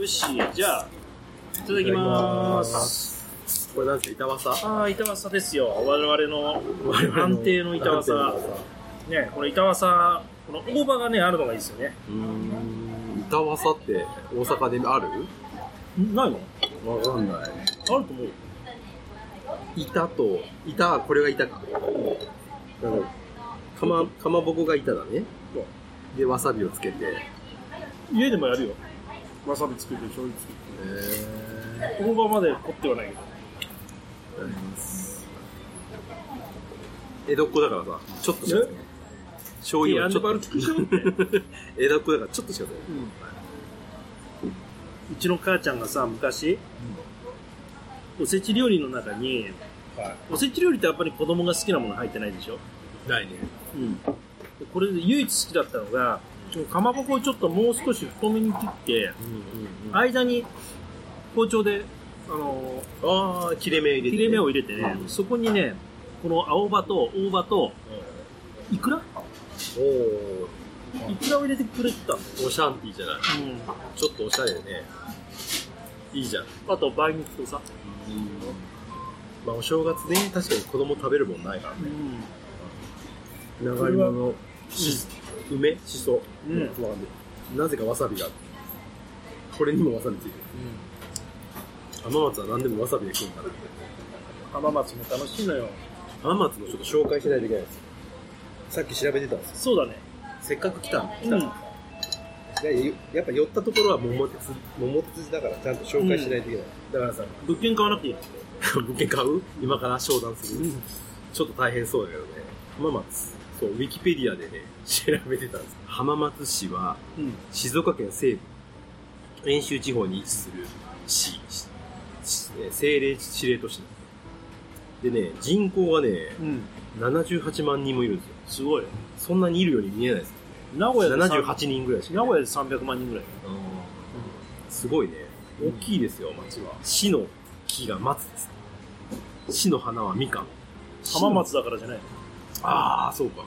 よし、じゃあ、いただきます。これなんですか板わさああ、板わさですよ。我々の安定の板わさ。ね、これ板わさ、この大葉がね、あるのがいいですよね。うーん板わさって大阪である？ないの？わかんないあると思うよ。板と板これが板かなんかかま、かまぼこが板だね。で、わさびをつけて。家でもやるよ。わさびつけて、醤油つけて。大葉まで凝ってはないけど。江戸っ子だからさ、ちょっとしか醤油はちょっと。江戸っ子だからちょっとしかない。うちの母ちゃんがさ、昔、おせち料理の中に、おせち料理ってやっぱり子供が好きなもの入ってないでしょ？ないね。うん。でこれで唯一好きだったのが、かまぼこをちょっともう少し太めに切って、間に包丁で、あのああ、切れ目入れて、切れ目を入れてね、そこにね、この青葉と大葉と、いくらおおいくらを入れてくれてたのおシャンティーじゃない。うん。ちょっとおしゃれね。いいじゃん。あと、梅肉とさ。まあ、お正月ね、確かに子供食べるもんないからね。長これは芋のし、梅？しそ。うんなぜかわさびが。これにもわさびついてる。浜松は何でもわさびで食うんだな。浜松も楽しいのよ。浜松のちょっと紹介しないといけないです。さっき調べてたんですよ。そうだね。せっかく来たん来たうんやややっぱ寄ったところは桃鉄、桃鉄だからちゃんと紹介しないといけない。だからさ、物件買わなくていいの物件買う？今から商談する、ちょっと大変そうだけどね。浜松。そう、ウィキペディアでね、調べてたんです。浜松市は、うん。静岡県西部、遠州地方に位置する市、政令指令都市でね、人口がね、うん。78万人もいるんですよ。すごい。そんなにいるように見えないです。名古屋で3 78人ぐらいしかい名。古屋で300万人ぐらい。すごいね。大きいですよ、町は。市の木が松です。市の花はみかん。浜松だからじゃないのああ、そうか。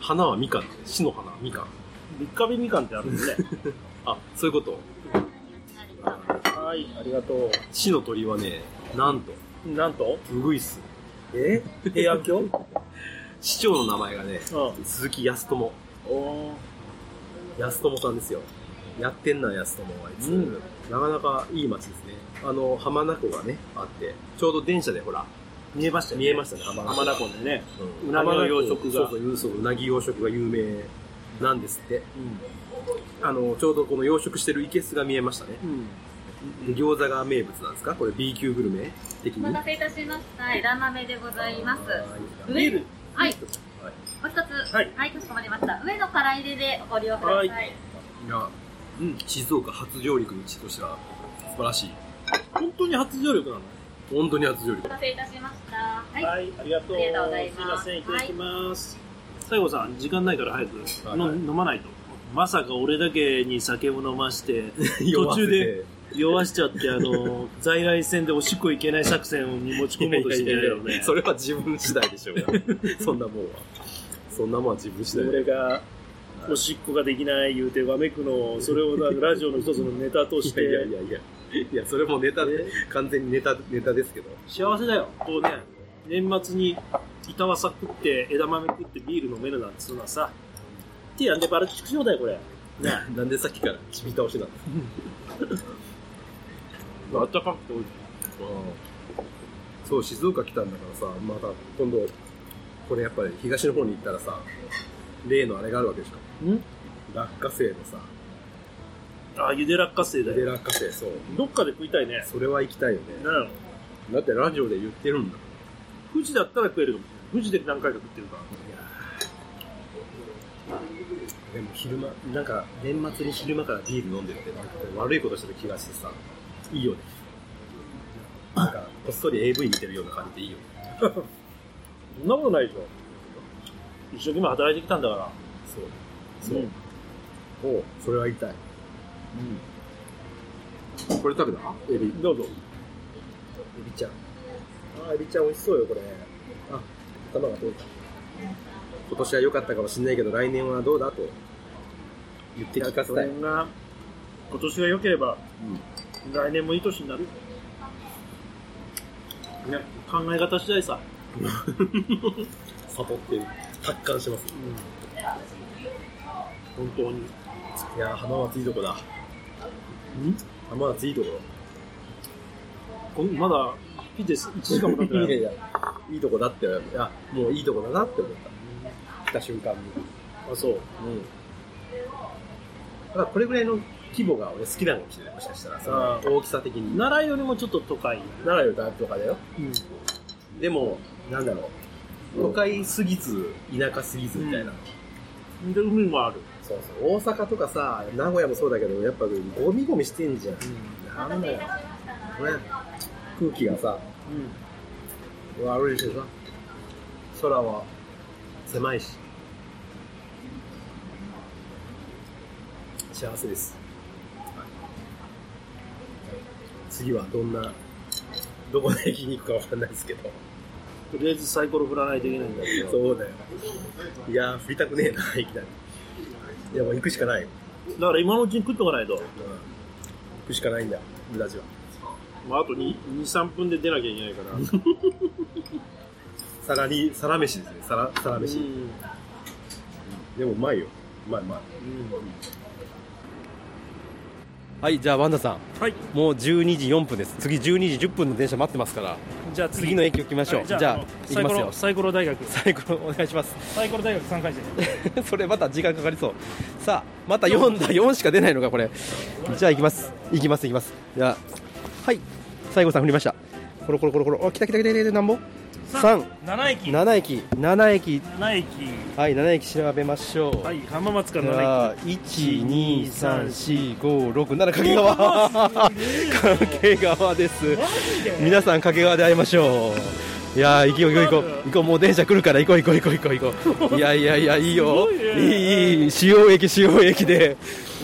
花はみかん。市の花はみかん。三日日みかんってあるんでね。あ、そういうこと。はい、ありがと市の鳥はね、なんと、う。なんと？ウグイス。え？平安京？うん。市長の名前がね、鈴木康友。おー安友さんですよ。やってんな、安友はあいつ、うんなかなかいい街ですね。あの、浜名湖がね、あって、ちょうど電車でほら、見えましたよね。見えましたね、浜名湖。浜名湖でね。うんうなぎの養殖がそうそう、そう、うなぎ養殖が有名なんですって。あの、ちょうどこの養殖してる生けすが見えましたね。うん。で餃子が名物なんですか？これ B 級グルメ的に？お待たせいたしました。枝豆でございます。ビール。はい。はいもう一つ。はいはい、かしこまりました。上の辛入れでご利用ください。はいいや、うん。静岡初上陸の地としては素晴らしい。本当に初上陸なの？本当に初上陸お待。たせいたしました。はい。はい、ありがとう。ありがとうございますすいません、いただきます。西郷さん、時間ないから早くはいの飲まないと。まさか俺だけに酒を飲まして、酔途中で酔わしちゃって、あの、在来線でおしっこいけない作戦に持ち込もうとしてんだよね。それは自分次第でしょうが。そんなもんは。そんなもんは自分次第俺が、おしっこができない言うてわめくのを、それをなラジオの一つのネタとしいやいやいて、やいや。いや、それもネタで、完全にネタ、ネタですけど。幸せだよ。こうね、年末に板わさ食って、枝豆食ってビール飲めるなんてそんなさ、手やんでバルチクショーだよ、これ。ね。なんでさっきからちび倒しなのあったかくておいしい。そう、静岡来たんだからさ、また今度、これやっぱり東の方に行ったらさ、例のあれがあるわけでしょ。ん？落花生のさ、あ、ゆで落花生だゆでよ。落花生、そう。どっかで食いたいね。それは行きたいよね。なだってラジオで言ってるんだ。富士だったら食えるかもしれない。富士で何回か食ってるから。でも昼間、なんか年末に昼間からビール飲んでるって、なんか悪いことしてる気がしてさ、いいよね。なんか、こっそり AV 見てるような感じでいいよね。そんなことないでしょ。一生懸命働いてきたんだから。そう。そう。おうそれは言いたい。うん。これ食べた？エビ。どうぞ。エビちゃん。あー、エビちゃん美味しそうよ、これ。あ、頭が通った。今年は良かったかもしれないけど、来年はどうだ？と言って聞かせそたい。れが、今年が良ければ、来年もいい年になる。ね、考え方次第さ。悟ってる。達観します。本当に。いやー、浜松いいとこだ。ん？浜松いいとここんまだ、来て1時間も経ってない。いやいや、いいとこだって、いや、もういいとこだなって思った。た瞬間に。あ、そう。うん。だからこれぐらいの規模が俺好きなのかもしれない。もしかしたら、そのあー大きさ的に。奈良よりもちょっと都会。奈良よりとかだよ。うん。でも、なんだろう。都会すぎず、田舎すぎずみたいな。で、海もある。そうそう。大阪とかさ、名古屋もそうだけど、やっぱゴミゴミしてんじゃん。なんだよ。ね、空気がさ、悪いしさ、空は狭いし。幸せです。次はどんな、どこで駅に行くかわかんないですけど。とりあえずサイコロ振らないといけないんだけど。そうだよ。いやー、振りたくねえな、いきなり。いや、もう行くしかないよ。だから今のうちに食っとかないと。行くしかないんだよ、ブラジは。まあ、あと2、2、3分で出なきゃいけないから。さらに、皿飯ですね、皿、皿飯。うんでもうまいよ。うまいうまい。はいじゃあワンダさん。はい。もう12時4分です。次12時10分の電車待ってますから。じゃあ次。の駅行きましょう、はいじゃあ行きますよ。サイコロ、大学。サイコロお願いします。サイコロ大学3回生。それまた時間かかりそう。さあまた4だ4しか出ないのかこれ。じゃあ行きます。行きます行きます。じゃあはい。西郷さん振りました。コロコロコロコロ。お来た来た来た来たなんぼ？3 7駅。7駅。7駅。7駅。はい7駅調べましょう。はい、浜松かじら7ゃあ1234567掛川。掛川です。皆さん掛川で会いましょう。いやー行こう行こう行こう。行こうもう電車来るから行こう行こう行こう行こう。行こう いやいやいやいいよ。いいいい。主要駅主要駅で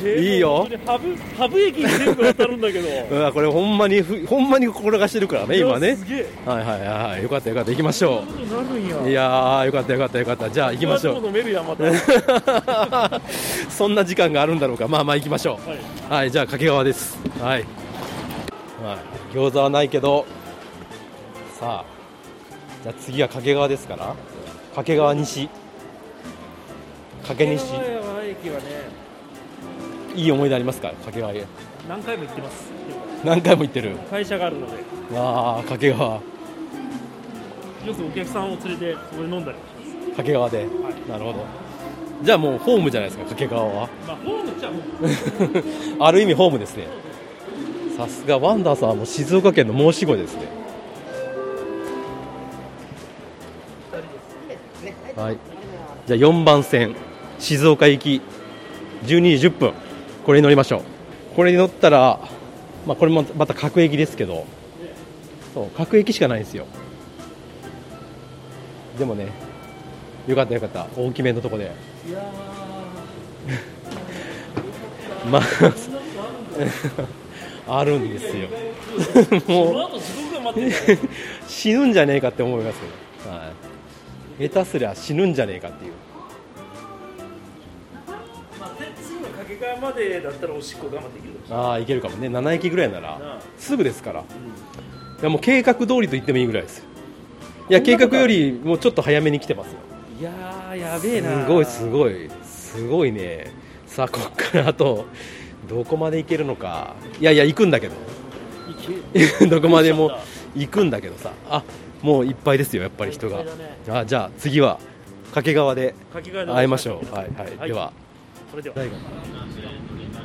いいよ。ハブ、ハブ駅に全部当たるんだけど。うわこれほんまにふほんまに心がしてるからね今ね。はいはいはいよかったよかった。行きましょそういや。よかったよかったよかった。じゃあ行きましょう。そんな時間があるんだろうか。まあまあ行きましょう。い。はい、じゃあ掛川です。はい。はい、餃子はないけど、さあ、じゃあ次は掛川ですから、掛川西、掛西、掛川駅はね、いい思い出ありますか、掛川へ。何回も行ってます。何回も行ってる。会社があるので、ああ、掛川、よくお客さんを連れて、そこで飲んだりし掛川で、なるほど。じゃあもうホームじゃないですか、掛川は。まあ、ホームっちゃホーム。ある意味ホームですね。さすがワンダーさんはもう静岡県の申し子ですね。はい。じゃあ4番線、静岡行き、12時10分。これに乗りましょう。これに乗ったら、まあこれもまた各駅ですけど、そう、各駅しかないんですよ。でもね、よかったよかった。大きめのとこで。まあ、あるんですよ。もう。死ぬんじゃねえかって思いますよ、はい、下手すりゃ死ぬんじゃねえかっていうまでだったらおしっこ我慢できる。ああいけるかもね。7駅ぐらいならすぐですから、いやもう計画通りと言ってもいいぐらいですよ。いや計画よりもうちょっと早めに来てますよ。いやー、やべえな。すごいすごい。すごいね。さあこっからあとどこまで行けるのか。いやいや行くんだけど。どこまでも行くんだけどさ。あもういっぱいですよやっぱり人が。ね。あじゃあ次は掛川で掛川で会いましょう。はいはい、はい。ではそれでは。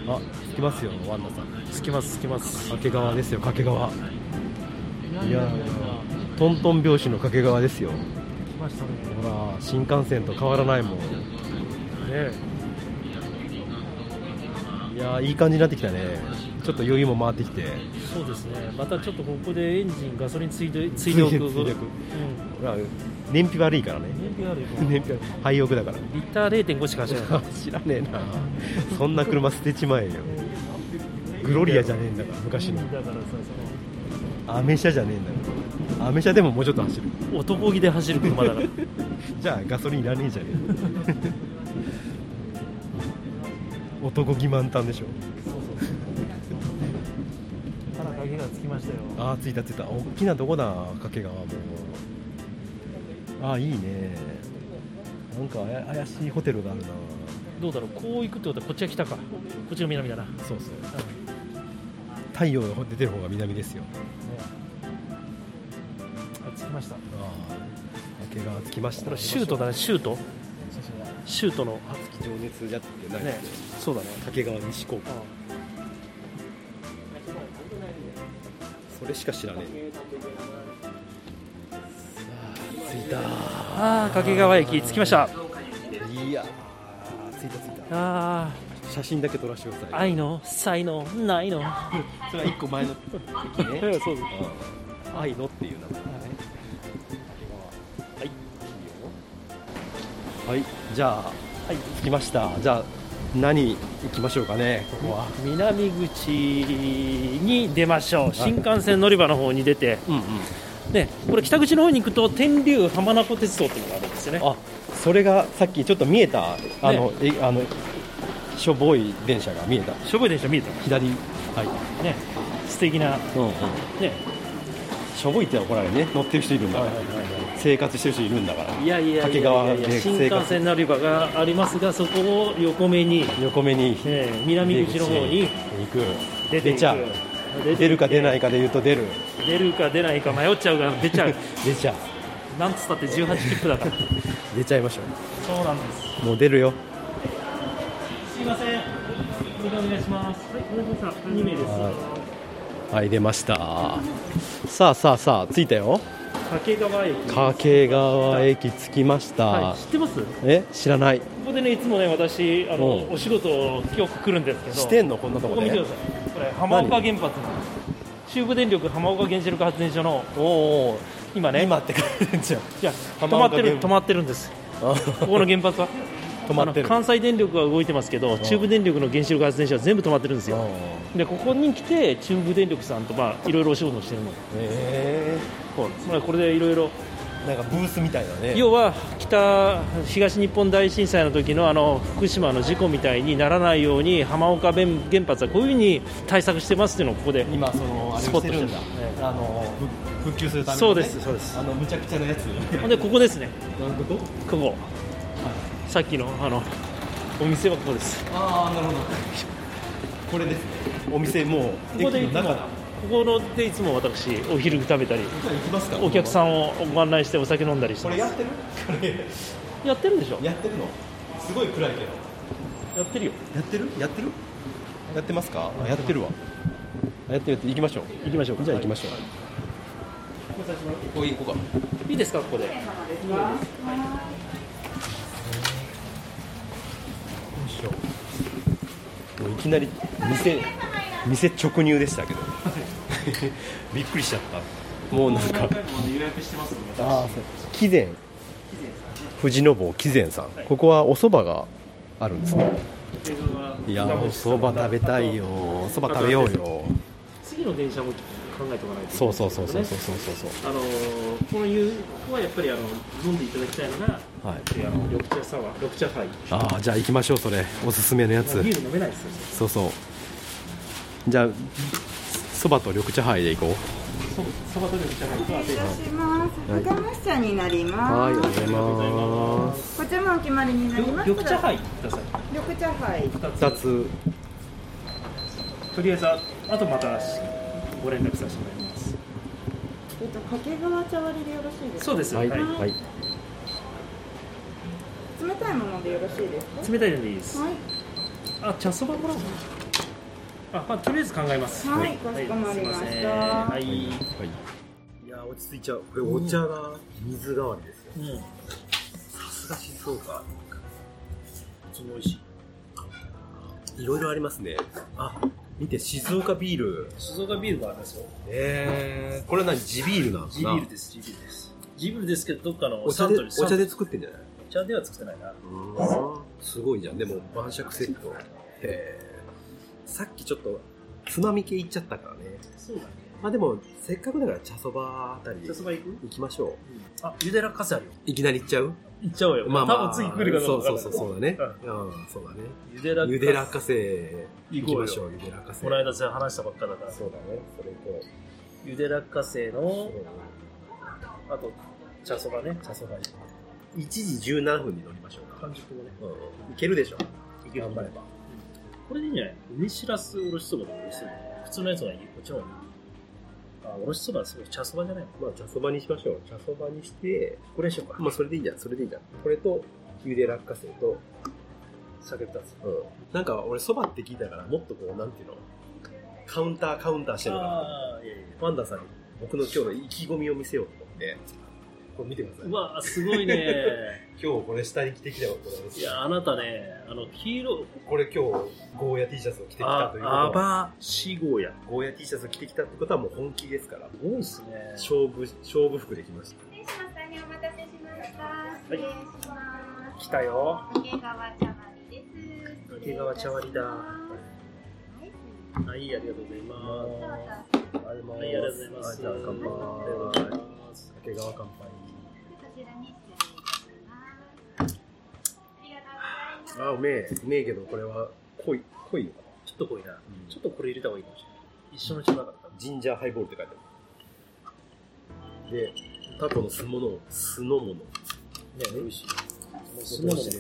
あ着きますよワンダさんつきます、つきます。掛川ですよ掛川いやトントン拍子の掛川ですよ来ましたね。ほら新幹線と変わらないもんねいやいい感じになってきたねちょっと余裕も回ってきてそうですね。またちょっとここでエンジン、ガソリンついで、ついでおく。ついでついでおくうん。ほら燃費悪いからね。燃費あるよ。燃費悪い。廃屋だから。リッター0.5しか走らない。知らねえな。そんな車捨てちまえよ。グロリアじゃねえんだから昔の。アメ車じゃねえんだからアメ車でももうちょっと走る。男気で走る車だから。じゃあガソリンいらねえじゃねえ。男気満タンでしょ。腹掛がつきましたよ。ああ着いた着いた。大きなとこだ掛川もああいいね。なんか怪しいホテルがあるな。どうだろう、こう行くってことはこっちが北か。こっちが南だな。ねそうそう。太陽が出てる方が南ですよ。あ着きました。ああ。掛川着きました。これシュートだね、シュート？シュートの。熱き情熱じゃって。ないね。そうだね。掛川西高校。それしか知らねえああ掛川駅着きました。いやー着いた着いた。あ写真だけ撮らせてください。あ愛の才能ないの。それは一個前の駅ね。そうですう。ん。愛のっていう名前。はい。じゃあはい。着きました。じゃあ何行きましょうかねここは。南口に出ましょう。新幹線乗り場の方に出て、うんうんね、これ北口の方に行くと天竜浜名湖鉄道っていうのがあるんですよね。あそれがさっきちょっと見えたあの、えあのしょぼい電車が見えた。しょぼい電車見えた。左。はい。ね。素敵な。うんうん。ね。しょぼいって怒られるね。乗ってる人いるんだから、生活してる人いるんだから。いやいやいやいやいや新幹線乗り場がありますがそこを横目に、横目に、ね、南口の方に行く。出ていく。出ちゃう出るか出ないかで言うと出る。出るか出ないか迷っちゃうから出ちゃう。出ちゃう。なんつったって18切符だから。出ちゃいましょそうなんです。うもう出るよ。すいません。お願いします。はいお願いします2名です。はい。出ました。さあさあさあ着いたよ掛川駅掛川駅着きました、はい、知ってます？こえ知らない。こでねいつもね私あのうん。お仕事よく来るんですけど。してんの？こんなとこで？ここ見てください。これ浜岡原発中部電力浜岡原子力発電所のおお今ね。今って感じじゃん。いや止まってる止まってるんです。ここの原発は。止まって関西電力は動いてますけど中部電力の原子力発電所は全部止まってるんですよ。でここに来て中部電力さんとまあいろいろお仕事をしてるの。えこうまあこれでいろいろー、なんかブースみたいなね。要は北東日本大震災の時のあの福島の事故みたいにならないように浜岡原発はこういうふうに対策してますっていうのをここで今そのスポットをしてるんだ、あのふ復旧するために、ね、そうですそうです。あのむちゃくちゃなやつ。ほんでここですね。どこここ。さっきのあのお店はここです。ああなるほど。これですね。お店もうここで駅の中だここのでいつも私お昼食べたりお客さんをご案内してお酒飲んだりしてます。これやってる？これやってるんでしょ。やってるの？すごい暗いけど。やってるよ。やってる？やってる？やってますか？あやってるわ。あやってるやってる行きましょう。行きましょうじゃあ行きましょう。ここ行こうか。いいですかここで。いきなり店店直入でしたけど びっくりしちゃった。もうなんか。ああ貴膳富士の坊貴膳さん。ここはお蕎麦があるんですね。いやお蕎麦食べたいよお蕎麦食べようよ次の電車も考えておかないとそうそうそうそうそうそうそう。あのーこのいうここはやっぱりあの飲んでいただきたいのが、はい。あの緑茶サワー緑茶ハイ。ああじゃあ行きましょうそれ。おすすめのやつ。ビール飲めないですよ。そうそう。じゃあそばと緑茶杯で行こうそばと緑茶ハイとあとします。赤蒸し茶になります。はいありがとうございますこちらもお決まりになります。緑茶ハイください緑茶杯。2つとりあえずああとまたご連絡させてもらいますえっと掛川茶割りでよろしいですか？そうですはいはいはい冷たいものでよろしいですか？冷たいのでいいですはい。あ茶そばもらおうかなあ、まあ、とりあえず考えます。はいかしこまりました。はい。はい、はいいや落ち着いちゃう。これお茶が水代わりです。ようん。さすが静岡。普通に美味しい。いろいろありますね。あ見て静岡ビール。静岡ビールがありますよ。えー、これは何？地ビールなん地ビールです地ビールです。地ビールですけどどっかのお茶でお茶で作ってんじゃない？お茶では作ってないな。すごいじゃん。でも晩酌セット。へえさっきちょっとつまみ系いっちゃったからね。そうだね。まあでもせっかくだから茶そばあたり茶そば行く？行きましょう。あゆでらかせあるよ。いきなり行っちゃう？行っちゃおうよ。まあまあ。多分次来るかどうかそうそうそうそうだね。ううんそうだね。ゆでらゆで落花生行きましょうゆで落花生この間それ話したばっかだから。そうだね。それ行こゆで落花生のうあと茶そばね。茶そば1時17分に乗りましょうか。完熟のね。うんいけるでしょ。頑張ればこれでいいんじゃない梅しらすおろしそばでおろしそば普通のやつがいいこっちの方がいいあおろしそばはすごい茶そばじゃないの？まあ茶そばにしましょう茶そばにしてこれにしようかまあそれでいいじゃんそれでいいじゃんこれとゆで落花生と、酒二つ。うん。なんか俺そばって聞いたから、もっとこう、なんていうの、カウンターカウンターしてるのかな。ああ、いやいや。ワンダさんに僕の今日の意気込みを見せようと思って、これ見てください。うわ、すごいね。今日これ下に着てきたよ、これ。いや、あなたね、あの、黄色、これ今日、ゴーヤ T シャツを着てきたあということは、アバシゴーヤ。ゴーヤ T シャツを着てきたってことはもう本気ですから、すごいっすね。勝負、勝負服できました。失礼しました。お待たせしました。失礼します。来たよ。掛川茶割りです。掛川茶割りだはい、はい、ありがとうございます。ありがとうございます。あ乾杯。ありがとうございます。掛川乾杯。あ、うめえ。うめえけど、これは濃い、濃いのかな？ちょっと濃いな。ちょっとこれ入れた方がいいかもしれない。一緒の茶だから。ジンジャーハイボールって書いてある。で、タコの酢物を、酢の物。ね、美味しい。もう酢酢の物で。い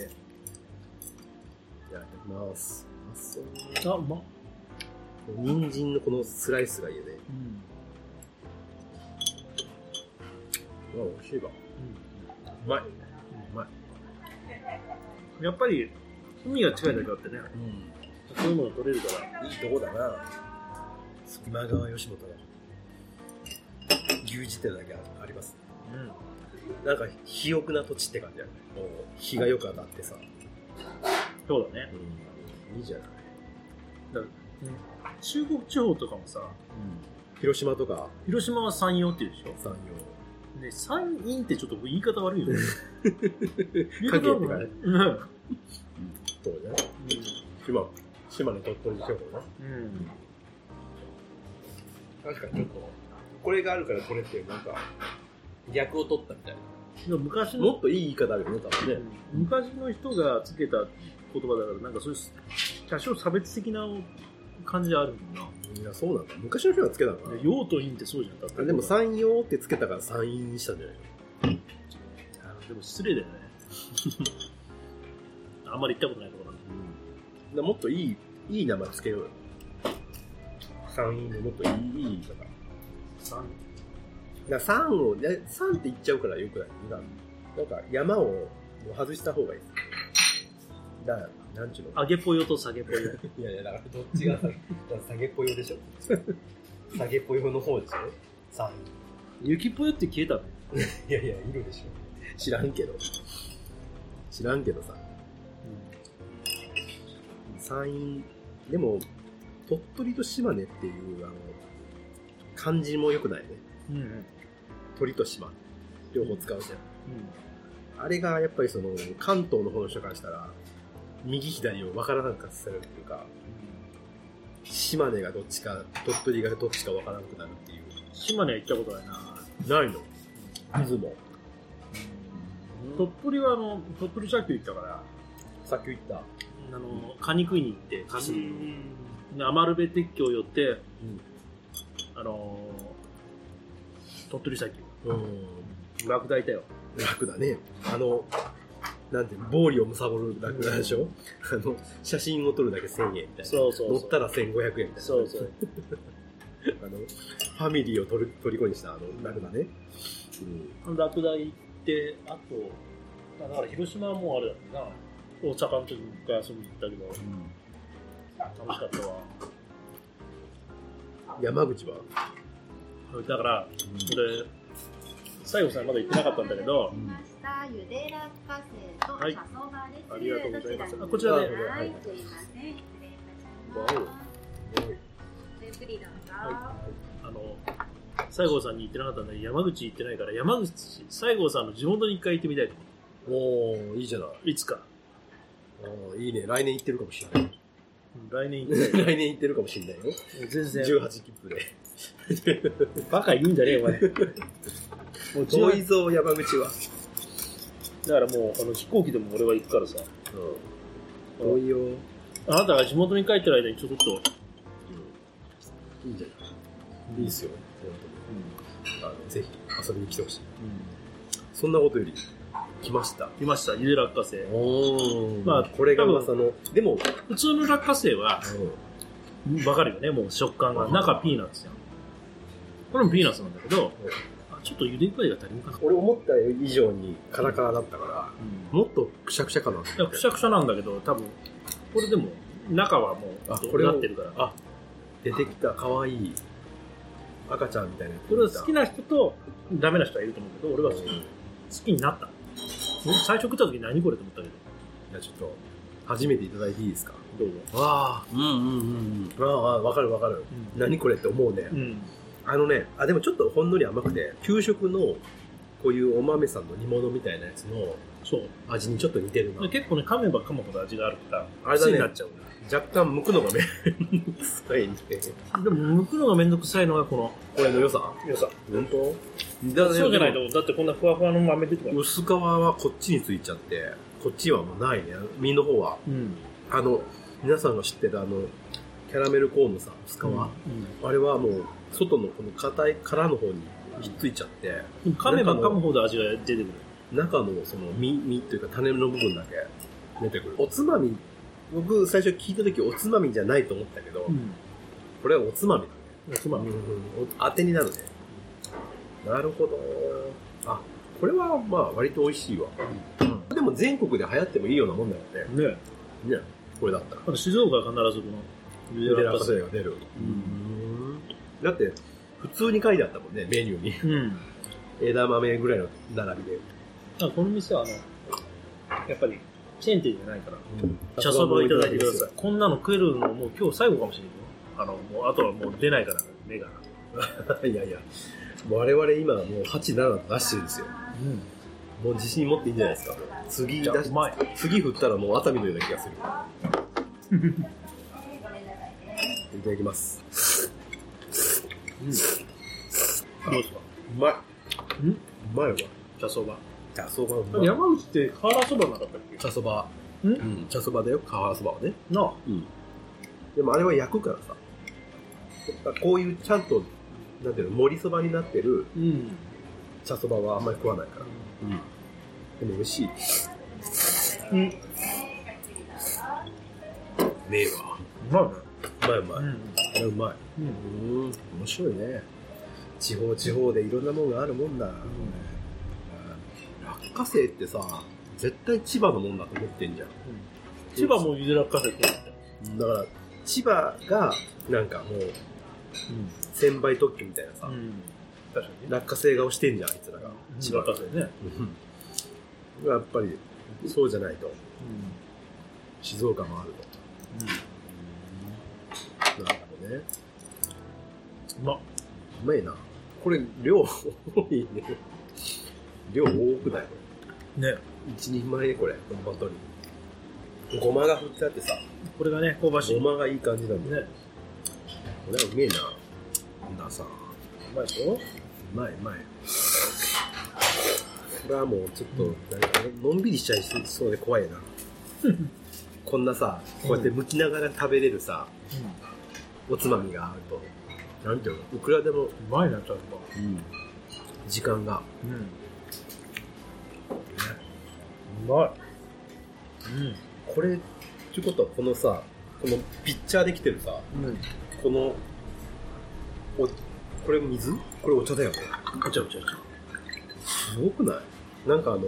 ただきます。うまそう。あ、うまっ。人参のこのスライスがいいよね。うん。うわ、美味しいわ。うまい。うまい。やっぱり、海が近いだけあってね、うん。そういうもの取れるから。いいとこだな。今川義元の牛耳ってだけあります。うん。なんか、肥沃な土地って感じだよね。日がよく当たってさ。そうだね。うん。いいじゃない。だから中国地方とかもさ、広島とか、広島は山陽って言うでしょ？山で、山陰ってちょっと言い方悪いよね。影ってかね。うん。そうね。島、島根鳥取地方な。うん。確かにちょっと、これがあるからこれってなんか、逆を取ったみたいな。昔の、もっといい言い方あるよね、多分ね。昔の人がつけた言葉だから、なんかそういう多少差別的な感じあるんだな。いや、そうなんだ。昔の人がつけたのかなで陽と陰ってそうじゃん。だってあでも山陽ってつけたから山陰にしたんじゃないあでも失礼だよね。あんまり行ったことないところなんで。の、もっといい、いい名前つけようよ。山陰でもっといい、いい言い方。山だから山を、ね山って言っちゃうからよくない？なんかなんか山を外した方がいい。だから、なんちゅうの？上げぽよと下げぽよ。いやいや、だからどっちがさ、だから下げっぽよでしょ。下げっぽよの方でしょ？山雪ぽよって消えたの？陰。いやいや、いるでしょ。知らんけど。知らんけどさ。山陰、でも、鳥取と島根っていう、あの、漢字も良くないね。うん。うん。鳥と島。両方使うじゃん。あれがやっぱりその、関東の方の人からしたら、右左を分からなくされるっていうか、島根がどっちか、鳥取がどっちか分からなくなるっていう。島根は行ったことないな。ないの？水も。鳥取はあの、鳥取砂丘行ったから、さっき言った。あの、カニ食いに行って、カニ、で余部鉄橋寄って、あのー、鳥取砂丘。うん。落第いたよ。楽だね。あの、なんていうの、暴利を貪る楽だでしょ、あの、写真を撮るだけ1000円みたいな。そうそう乗ったら1500円みたいな。そうそう。あの、ファミリーを取る虜にしたあの楽だね。うん。落第行って、あと、だから広島はもうあれだな。大阪の時一回遊びに行ったけど、楽しかったわ。山口は？だから、俺、西郷さんまだ行ってなかったんだけど。ありがとうございますあこちらではい、すいません。失礼いたします。ゆっくりどうぞ。あの、西郷さんに行ってなかったんだけど、山口行ってないから、山口、西郷さんの地元に一回行ってみたいと思おー、いいじゃない。う。いつか。おーいいね。来年行ってるかもしれない。来年行きたい。来年行ってるかもしれないよ。全然。18切符で。バカ言うんじゃねえよ、お前。もう遠いぞ、山口は。だからもう、あの、飛行機でも俺は行くからさ。うん。遠いよ。あなたが地元に帰ってる間にちょっと、いいんじゃない？いいっすよ。本当に。あの、ぜひ遊びに来てほしい。そんなことより、来ました。来ました、ゆで落花生。まあこれが噂の、でも、普通の落花生は、わかるよね、もう食感が。中ピーナッツやん。これもピーナッツなんだけど、あちょっとゆで具合が足りんかな。俺思った以上にカラカラだったから、もっとくしゃくしゃかな。くしゃくしゃなんだけど、多分、これでも、中はもう、あこれをなってるから。あ、出てきた、かわいい。赤ちゃんみたいな。これは好きな人と、ダメな人はいると思うけど、俺は好き,、好きになった。最初食った時何これと思ったけど。じゃあちょっと、初めていただいていいですか？どうぞ。わあ、うんうんうんうん。ああ、わかるわかる。何これって思うね。うん。あのね、あ、でもちょっとほんのり甘くて、給食の、こういうお豆さんの煮物みたいなやつのそう。味にちょっと似てるな。結構ね、噛めば噛むほど味があるから、あれだね癖になっちゃう。若干剥くのがめんどくさいんで。でも、剥くのがめんどくさいのがこの、これの良さ？良さ。本当？そうじゃないと、だってこんなふわふわの豆出てこない。薄皮はこっちについちゃって、こっちはもうないね。身の方は。うん。あの、皆さんが知ってるあの、キャラメルコーンのさ、薄皮。あれはもう、外のこの硬い殻の方にひっついちゃって、噛めば噛むほど味が出てくる。中のその実、実というか種の部分だけ出てくる。おつまみ、僕最初聞いた時おつまみじゃないと思ったけど、これはおつまみだね。おつまみ。うん、当てになるね。なるほど。あ、これはまあ割と美味しいわ。でも全国で流行ってもいいようなもんだよね。ねね。これだったら。あと静岡は必ずこの、ゆゆで落が出る。だって、普通に書いてあったもんね、メニューに。うん。枝豆ぐらいの並びで。あこの店はあの、やっぱり、チェーン店じゃないから、茶そばをいただいてください。こんなの食えるのもう今日最後かもしれないよ。あの、もう、あとはもう出ないから、目が。いやいや、我々今もう8、7と出してるんですよ。もう自信持っていいんじゃないですか。次出し次振ったらもう熱海のような気がする。いただきます。どうですか？うまい。ん？うまいわ。茶そば。茶そばうまい。山口って瓦そばなかったっけ？茶そば。ん？うん、茶そばだよ、瓦そばはね。なあ。うん。でもあれは焼くからさ。こういうちゃんと、なんていうの、盛りそばになってるうん。茶そばはあんまり食わないから。うん。でも美味しい。うん。ねえわ。うまいね。うまいうまい。うん。あれうまい。うん。面白いね。地方地方でいろんなものがあるもんだ。落花生ってさ、絶対千葉のもんだと思ってんじゃん。千葉もゆで落花生ってだから、千葉が、なんかもう、千倍特許みたいなさ、うん。確かにね。落花生顔してんじゃん、あいつらが。千葉落花生ね。うんやっぱり、そうじゃないと。静岡もあると。なるほどね。うまっ。うまいな。これ、量多いね。量多くない？ね。一人前ね、これ。本当に。ごまが振ってあってさ、これがね、香ばしい。ごまがいい感じなんだよ。ね。これはうめえな。なんださ。うまいでしょ？うまいうまい。これはもうちょっと、なんかのんびりしちゃいそうで怖いな。こんなさ、こうやって剥きながら食べれるさ、おつまみがあると、なんていうの、いくらでも、うまいな、ちゃんと。時間が。うん。うまい。うん。これ、ってことはこのさ、このピッチャーできてるさ、うん。この、お、これ水？これお茶だよね。お茶お茶お茶。すごくない？なんかあの、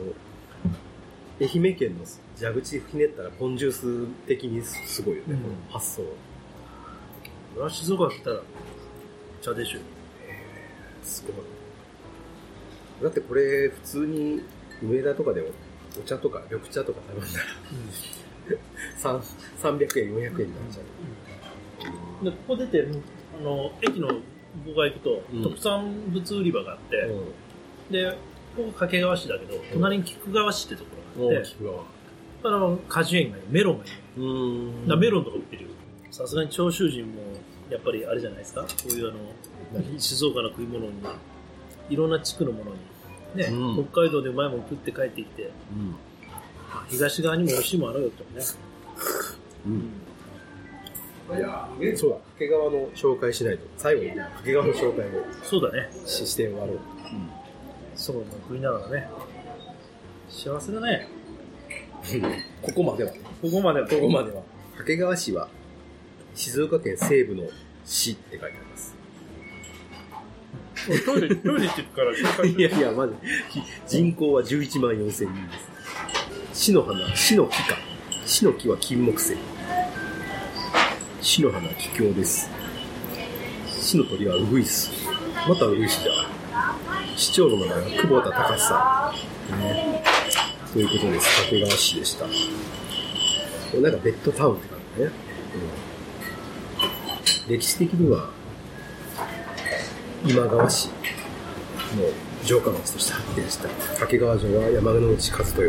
愛媛県の蛇口ひねったらポンジュース的にすごいよね、うんこの発想。俺は静岡来たら、茶でしょ。すごい。だってこれ普通に梅田とかでお茶とか緑茶とか頼んだら、三300円、400円になっちゃで、ここ出て、あの、駅の向こう側行くと、うん特産物売り場があって、う。で、ここ掛川市だけど、隣に菊川市ってところうん。があって、大きくは。あの、果樹園がいいメロンがいい。うーんだメロンとか売ってるよ。さすがに長州人も、やっぱりあれじゃないですか？こういうあの、静岡の食い物に、いろんな地区のものに、ね、うん北海道でうまいもん食って帰ってきて、うん。あ東側にも美味しいもんあるよってね。うん。いやーそうだ、掛川の紹介しないと。最後に掛川の紹介をそうだね。しして終わろう。そう食いながらね。幸せだね。ここまではね。ここまでは。ここまでは。掛川市は静岡県西部の市って書いてあります。トイレ、トイレ行ってくから紹介するいやいや、まず、人口は11万4千人です。死の花、死の木か。死の木は金木犀。死の花、桔梗です。死の鳥はウグイス。またウグイスじゃ。市長の名前は久保田隆さん。ね、ということです。掛川市でした。これなんかベッドタウンって感じね。うん歴史的には、今川市の城下町として発展した掛川城は山之内和豊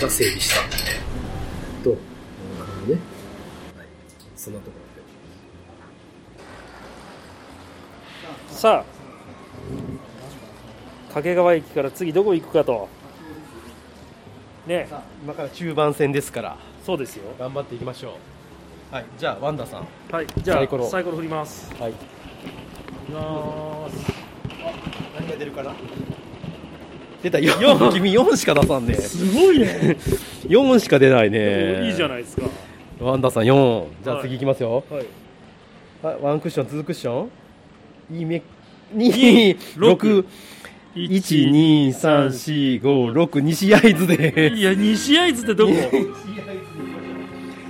が整備したと、ね。はい。そんなとこさあ。掛川駅から次どこ行くかと。ね。今から中盤戦ですから。そうですよ。頑張っていきましょうはいじゃあワンダさん。はいじゃあサイコロ。サイコロ振ります。はい。いきます。何が出るかな？出た。4君4しか出さんね。すごいね。4しか出ないね。いいじゃないですか。ワンダさん4じゃあはい。次いきますよ、はい。はい、ワンクッション、ツークッション。いいめ、2、6、1、2、3、4、5、6、西会津で。いや西会津ってどこ？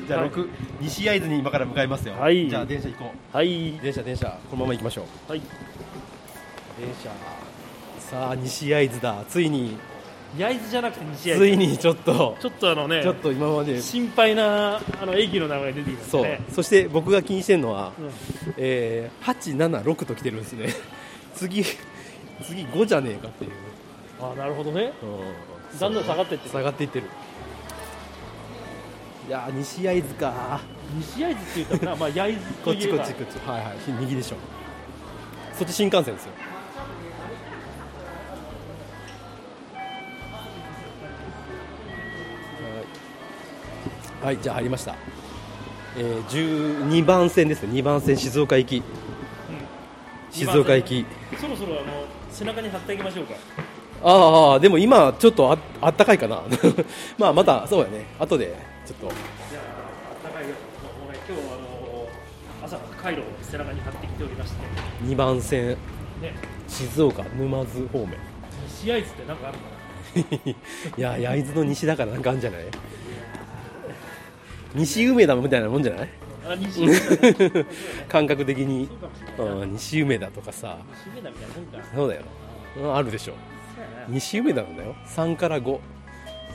じゃあ6、西会津に今から向かいますよ。はいじゃあ電車行こう。はい電車、電車、このまま行きましょう。はい電車。さあ、西会津だ。ついに、焼津じゃなくて西会津ついにちょっと、ちょっとあのねちょっと今まで。心配なあの駅の名前が出てきましたそうね。そして僕が気にしてるのは、うんえー、876と来てるんですね。次、次5じゃねえかっていう。あなるほどねうんだんだん下がってってる下がっていってるいやー西会津か。西会津って言ったらな？まあ焼津ことっちこっちこっち。はいはい。右でしょ。そっち新幹線ですよ。はい、はい、じゃあ入りました、えー、12番線ですね。2番線静岡行き、静岡行き。そろそろあの背中に貼っていきましょうか。ああでも今ちょっとああったかいかな。まあまたそうやね。後でちょっと。じゃあ高いよもうね今日あの朝から回路を背中に貼ってきておりまして。2番線。ね。静岡沼津方面。西会津ってなんかあるか いや焼津の西だからなんかあるんじゃない？西梅田みたいなもんじゃない？感覚的に。西梅田とかさ。西梅田みたいなもんか。そうだよ。うんあるでしょ。西梅田なんだよ。3から5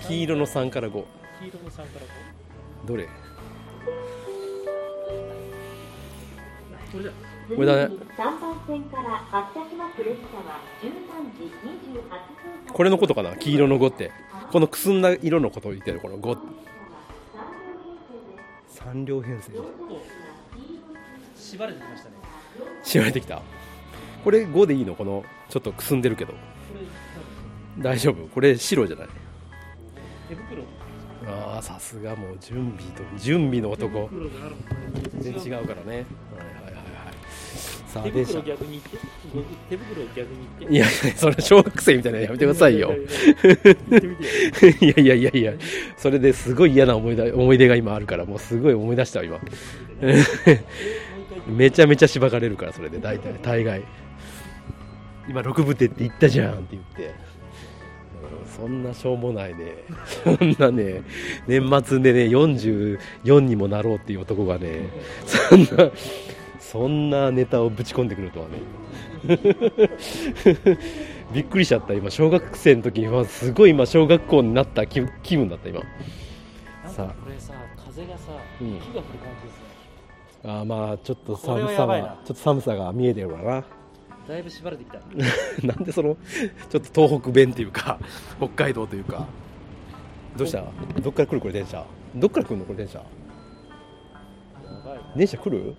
黄色の3から5黄色の3からどれ？5これじゃこれだね。3番線から発車します列車は13時28分これのことかな？黄色の5って。このくすんだ色のことを言ってるこの53両編成。縛れてきましたね。知られてきた。これ5でいいの？このちょっとくすんでるけど。大丈夫？これ白じゃない？手袋ああさすがもう準備と準備の男。全然違うからね。はいはいはいはい。さあ手電車袋逆に言って。手袋逆に言って。いやそれ小学生みたいなのやめてくださいよ。いやいやいやいや。それですごい嫌な思い出思い出が今あるからもうすごい思い出したわ今。めちゃめちゃしばかれるからそれで。大体大概。今6部手って言ったじゃんって言って、うんそんなしょうもないね。そんなね年末でね44にもなろうっていう男がねそんなそんなネタをぶち込んでくるとはね。びっくりしちゃった。今小学生の時にはすごい今小学校になった気気分だった今。さかこれさ風がさうん。雪が降る感じですねあーまあちょっと寒さがちょっと寒さが見えてるからなだいぶ縛れてきた。なんでそのちょっと東北弁っていうか 北海道というか。どうした？どっから来るこれ電車？どっから来るのこれ電車？やばい。電車来る、17分。でし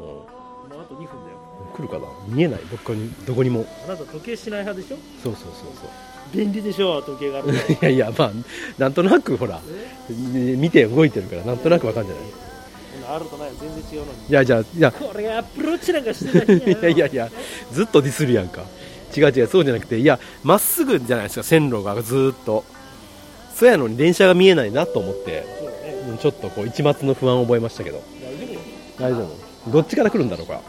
ょうん、もうあと2分だよ。来るかな？見えない。どっかにどこにも。あなた時計しない派でしょ？そうそうそうそう。便利でしょ？時計があると。いやいやまあなんとなくほら見て動いてるからなんとなくわかんじゃない？あるとない全然違うのに。いやじゃあいや。これがアプローチなんかしてた日 いやいやいやずっとディスるやんか。違う違うそうじゃなくていやまっすぐじゃないですか線路がずーっと。そうやのに電車が見えないなと思って。ちょっとこう一抹の不安を覚えましたけど。大丈夫？よ大丈夫。どっちから来るんだろうか。17分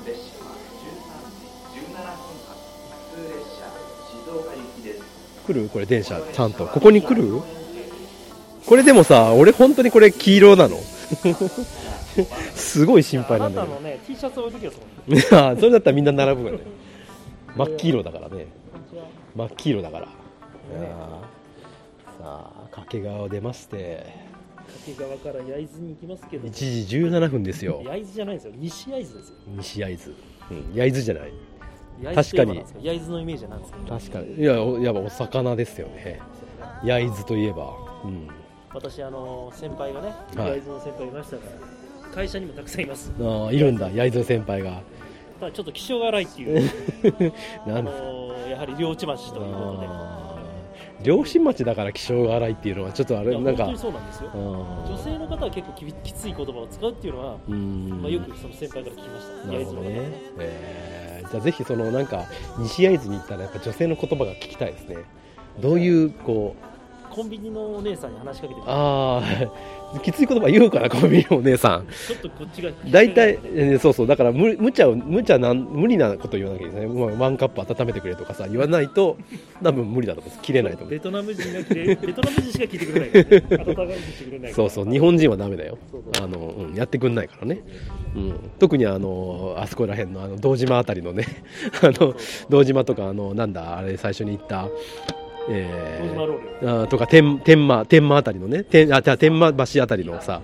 発普通列車静岡行きです来る？これ電車ちゃんと。ここに来る？これでもさ俺本当にこれ黄色なのすごい心配なんだけど。あなたのね T シャツ置いときやそそれだったらみんな並ぶよね。真っ黄色だからね。真っ黄色だから。さあ掛川を出まして。掛川から焼津に行きますけど。1時17分ですよ。焼津じゃないですよ。西焼津ですよ。西焼津、うん、焼津じゃない。確かに。焼津のイメージは何ですか確かに。いやおやっぱお魚ですよね。焼津といえば。うん。私あの先輩がねはい。焼津の先輩いましたから会社にもたくさんいます。ああいるんだ焼津の先輩が。ただちょっと気性が荒いっていう。あ なんのやはり領地町ということで。漁師町だから気性が荒いっていうのはちょっとあれなんか。本当にそうなんですよ。女性の方は結構きつい言葉を使うっていうのは、ん。まあ、よくその先輩から聞きました。なるほどね。焼津の方は、えー。じゃあぜひそのなんか西焼津に行ったらやっぱ女性の言葉が聞きたいですね。どういうこうコンビニのお姉さんに話しかけてああ きつい言葉言うからコンビニのお姉さん。ちょっとこっちが大体、えーそうそうだから無無茶を無茶なん無理なこと言わなきゃいけないですね、まあ、ワンカップ温めてくれとかさ言わないと多分無理だと思う切れないと思う。ベトナム人が ベトナム人しか聞いてくれない。から、ね、温かいしてくれないから。そうそう日本人はダメだよ。あの、うん、やってくんないからね、うん、特にあのあそこら辺のあの堂島あたりのね。あの堂島とかあのなんだあれ最初に行ったえー、あとか天天満天満あたりのね。天あ天満橋あたりのさ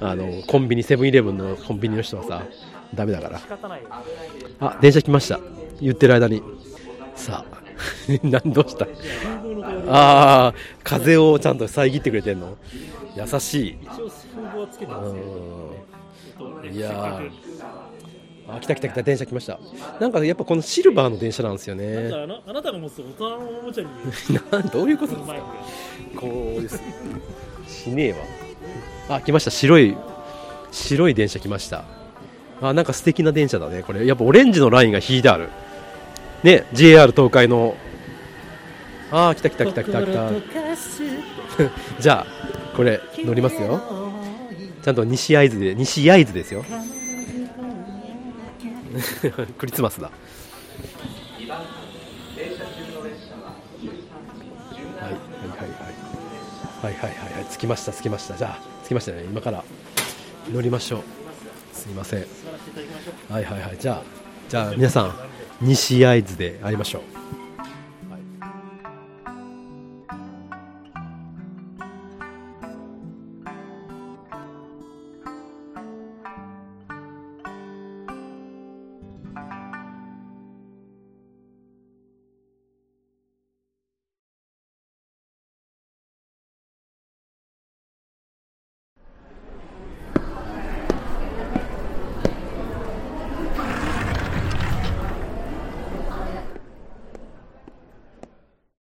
あのコンビニセブンイレブンのコンビニの人はさダメだから。あ電車来ました。言ってる間に。さあ 何どうした？ああ風をちゃんと遮ってくれてんの。優しい。一応風貌はつけてますけどいやーあ来た来た来た電車来ました。なんかやっぱこのシルバーの電車なんですよね。あのあなたが持つ大人のおもちゃに。なんどういうことですか？こうです。しねえわ。あ来ました。白い白い電車来ました。あなんか素敵な電車だねこれ。やっぱオレンジのラインが引いてある。ね JR 東海の。あー来た来た来た来た来た。じゃあこれ乗りますよ。ちゃんと西会津で西会津ですよ クリスマスだ。はいはいはいはい。はいはいはいはい。着きました着きました。じゃあ着きましたね。今から乗りましょう。すいません。はいはいはい。じゃあじゃあ皆さん西会津で会いましょう。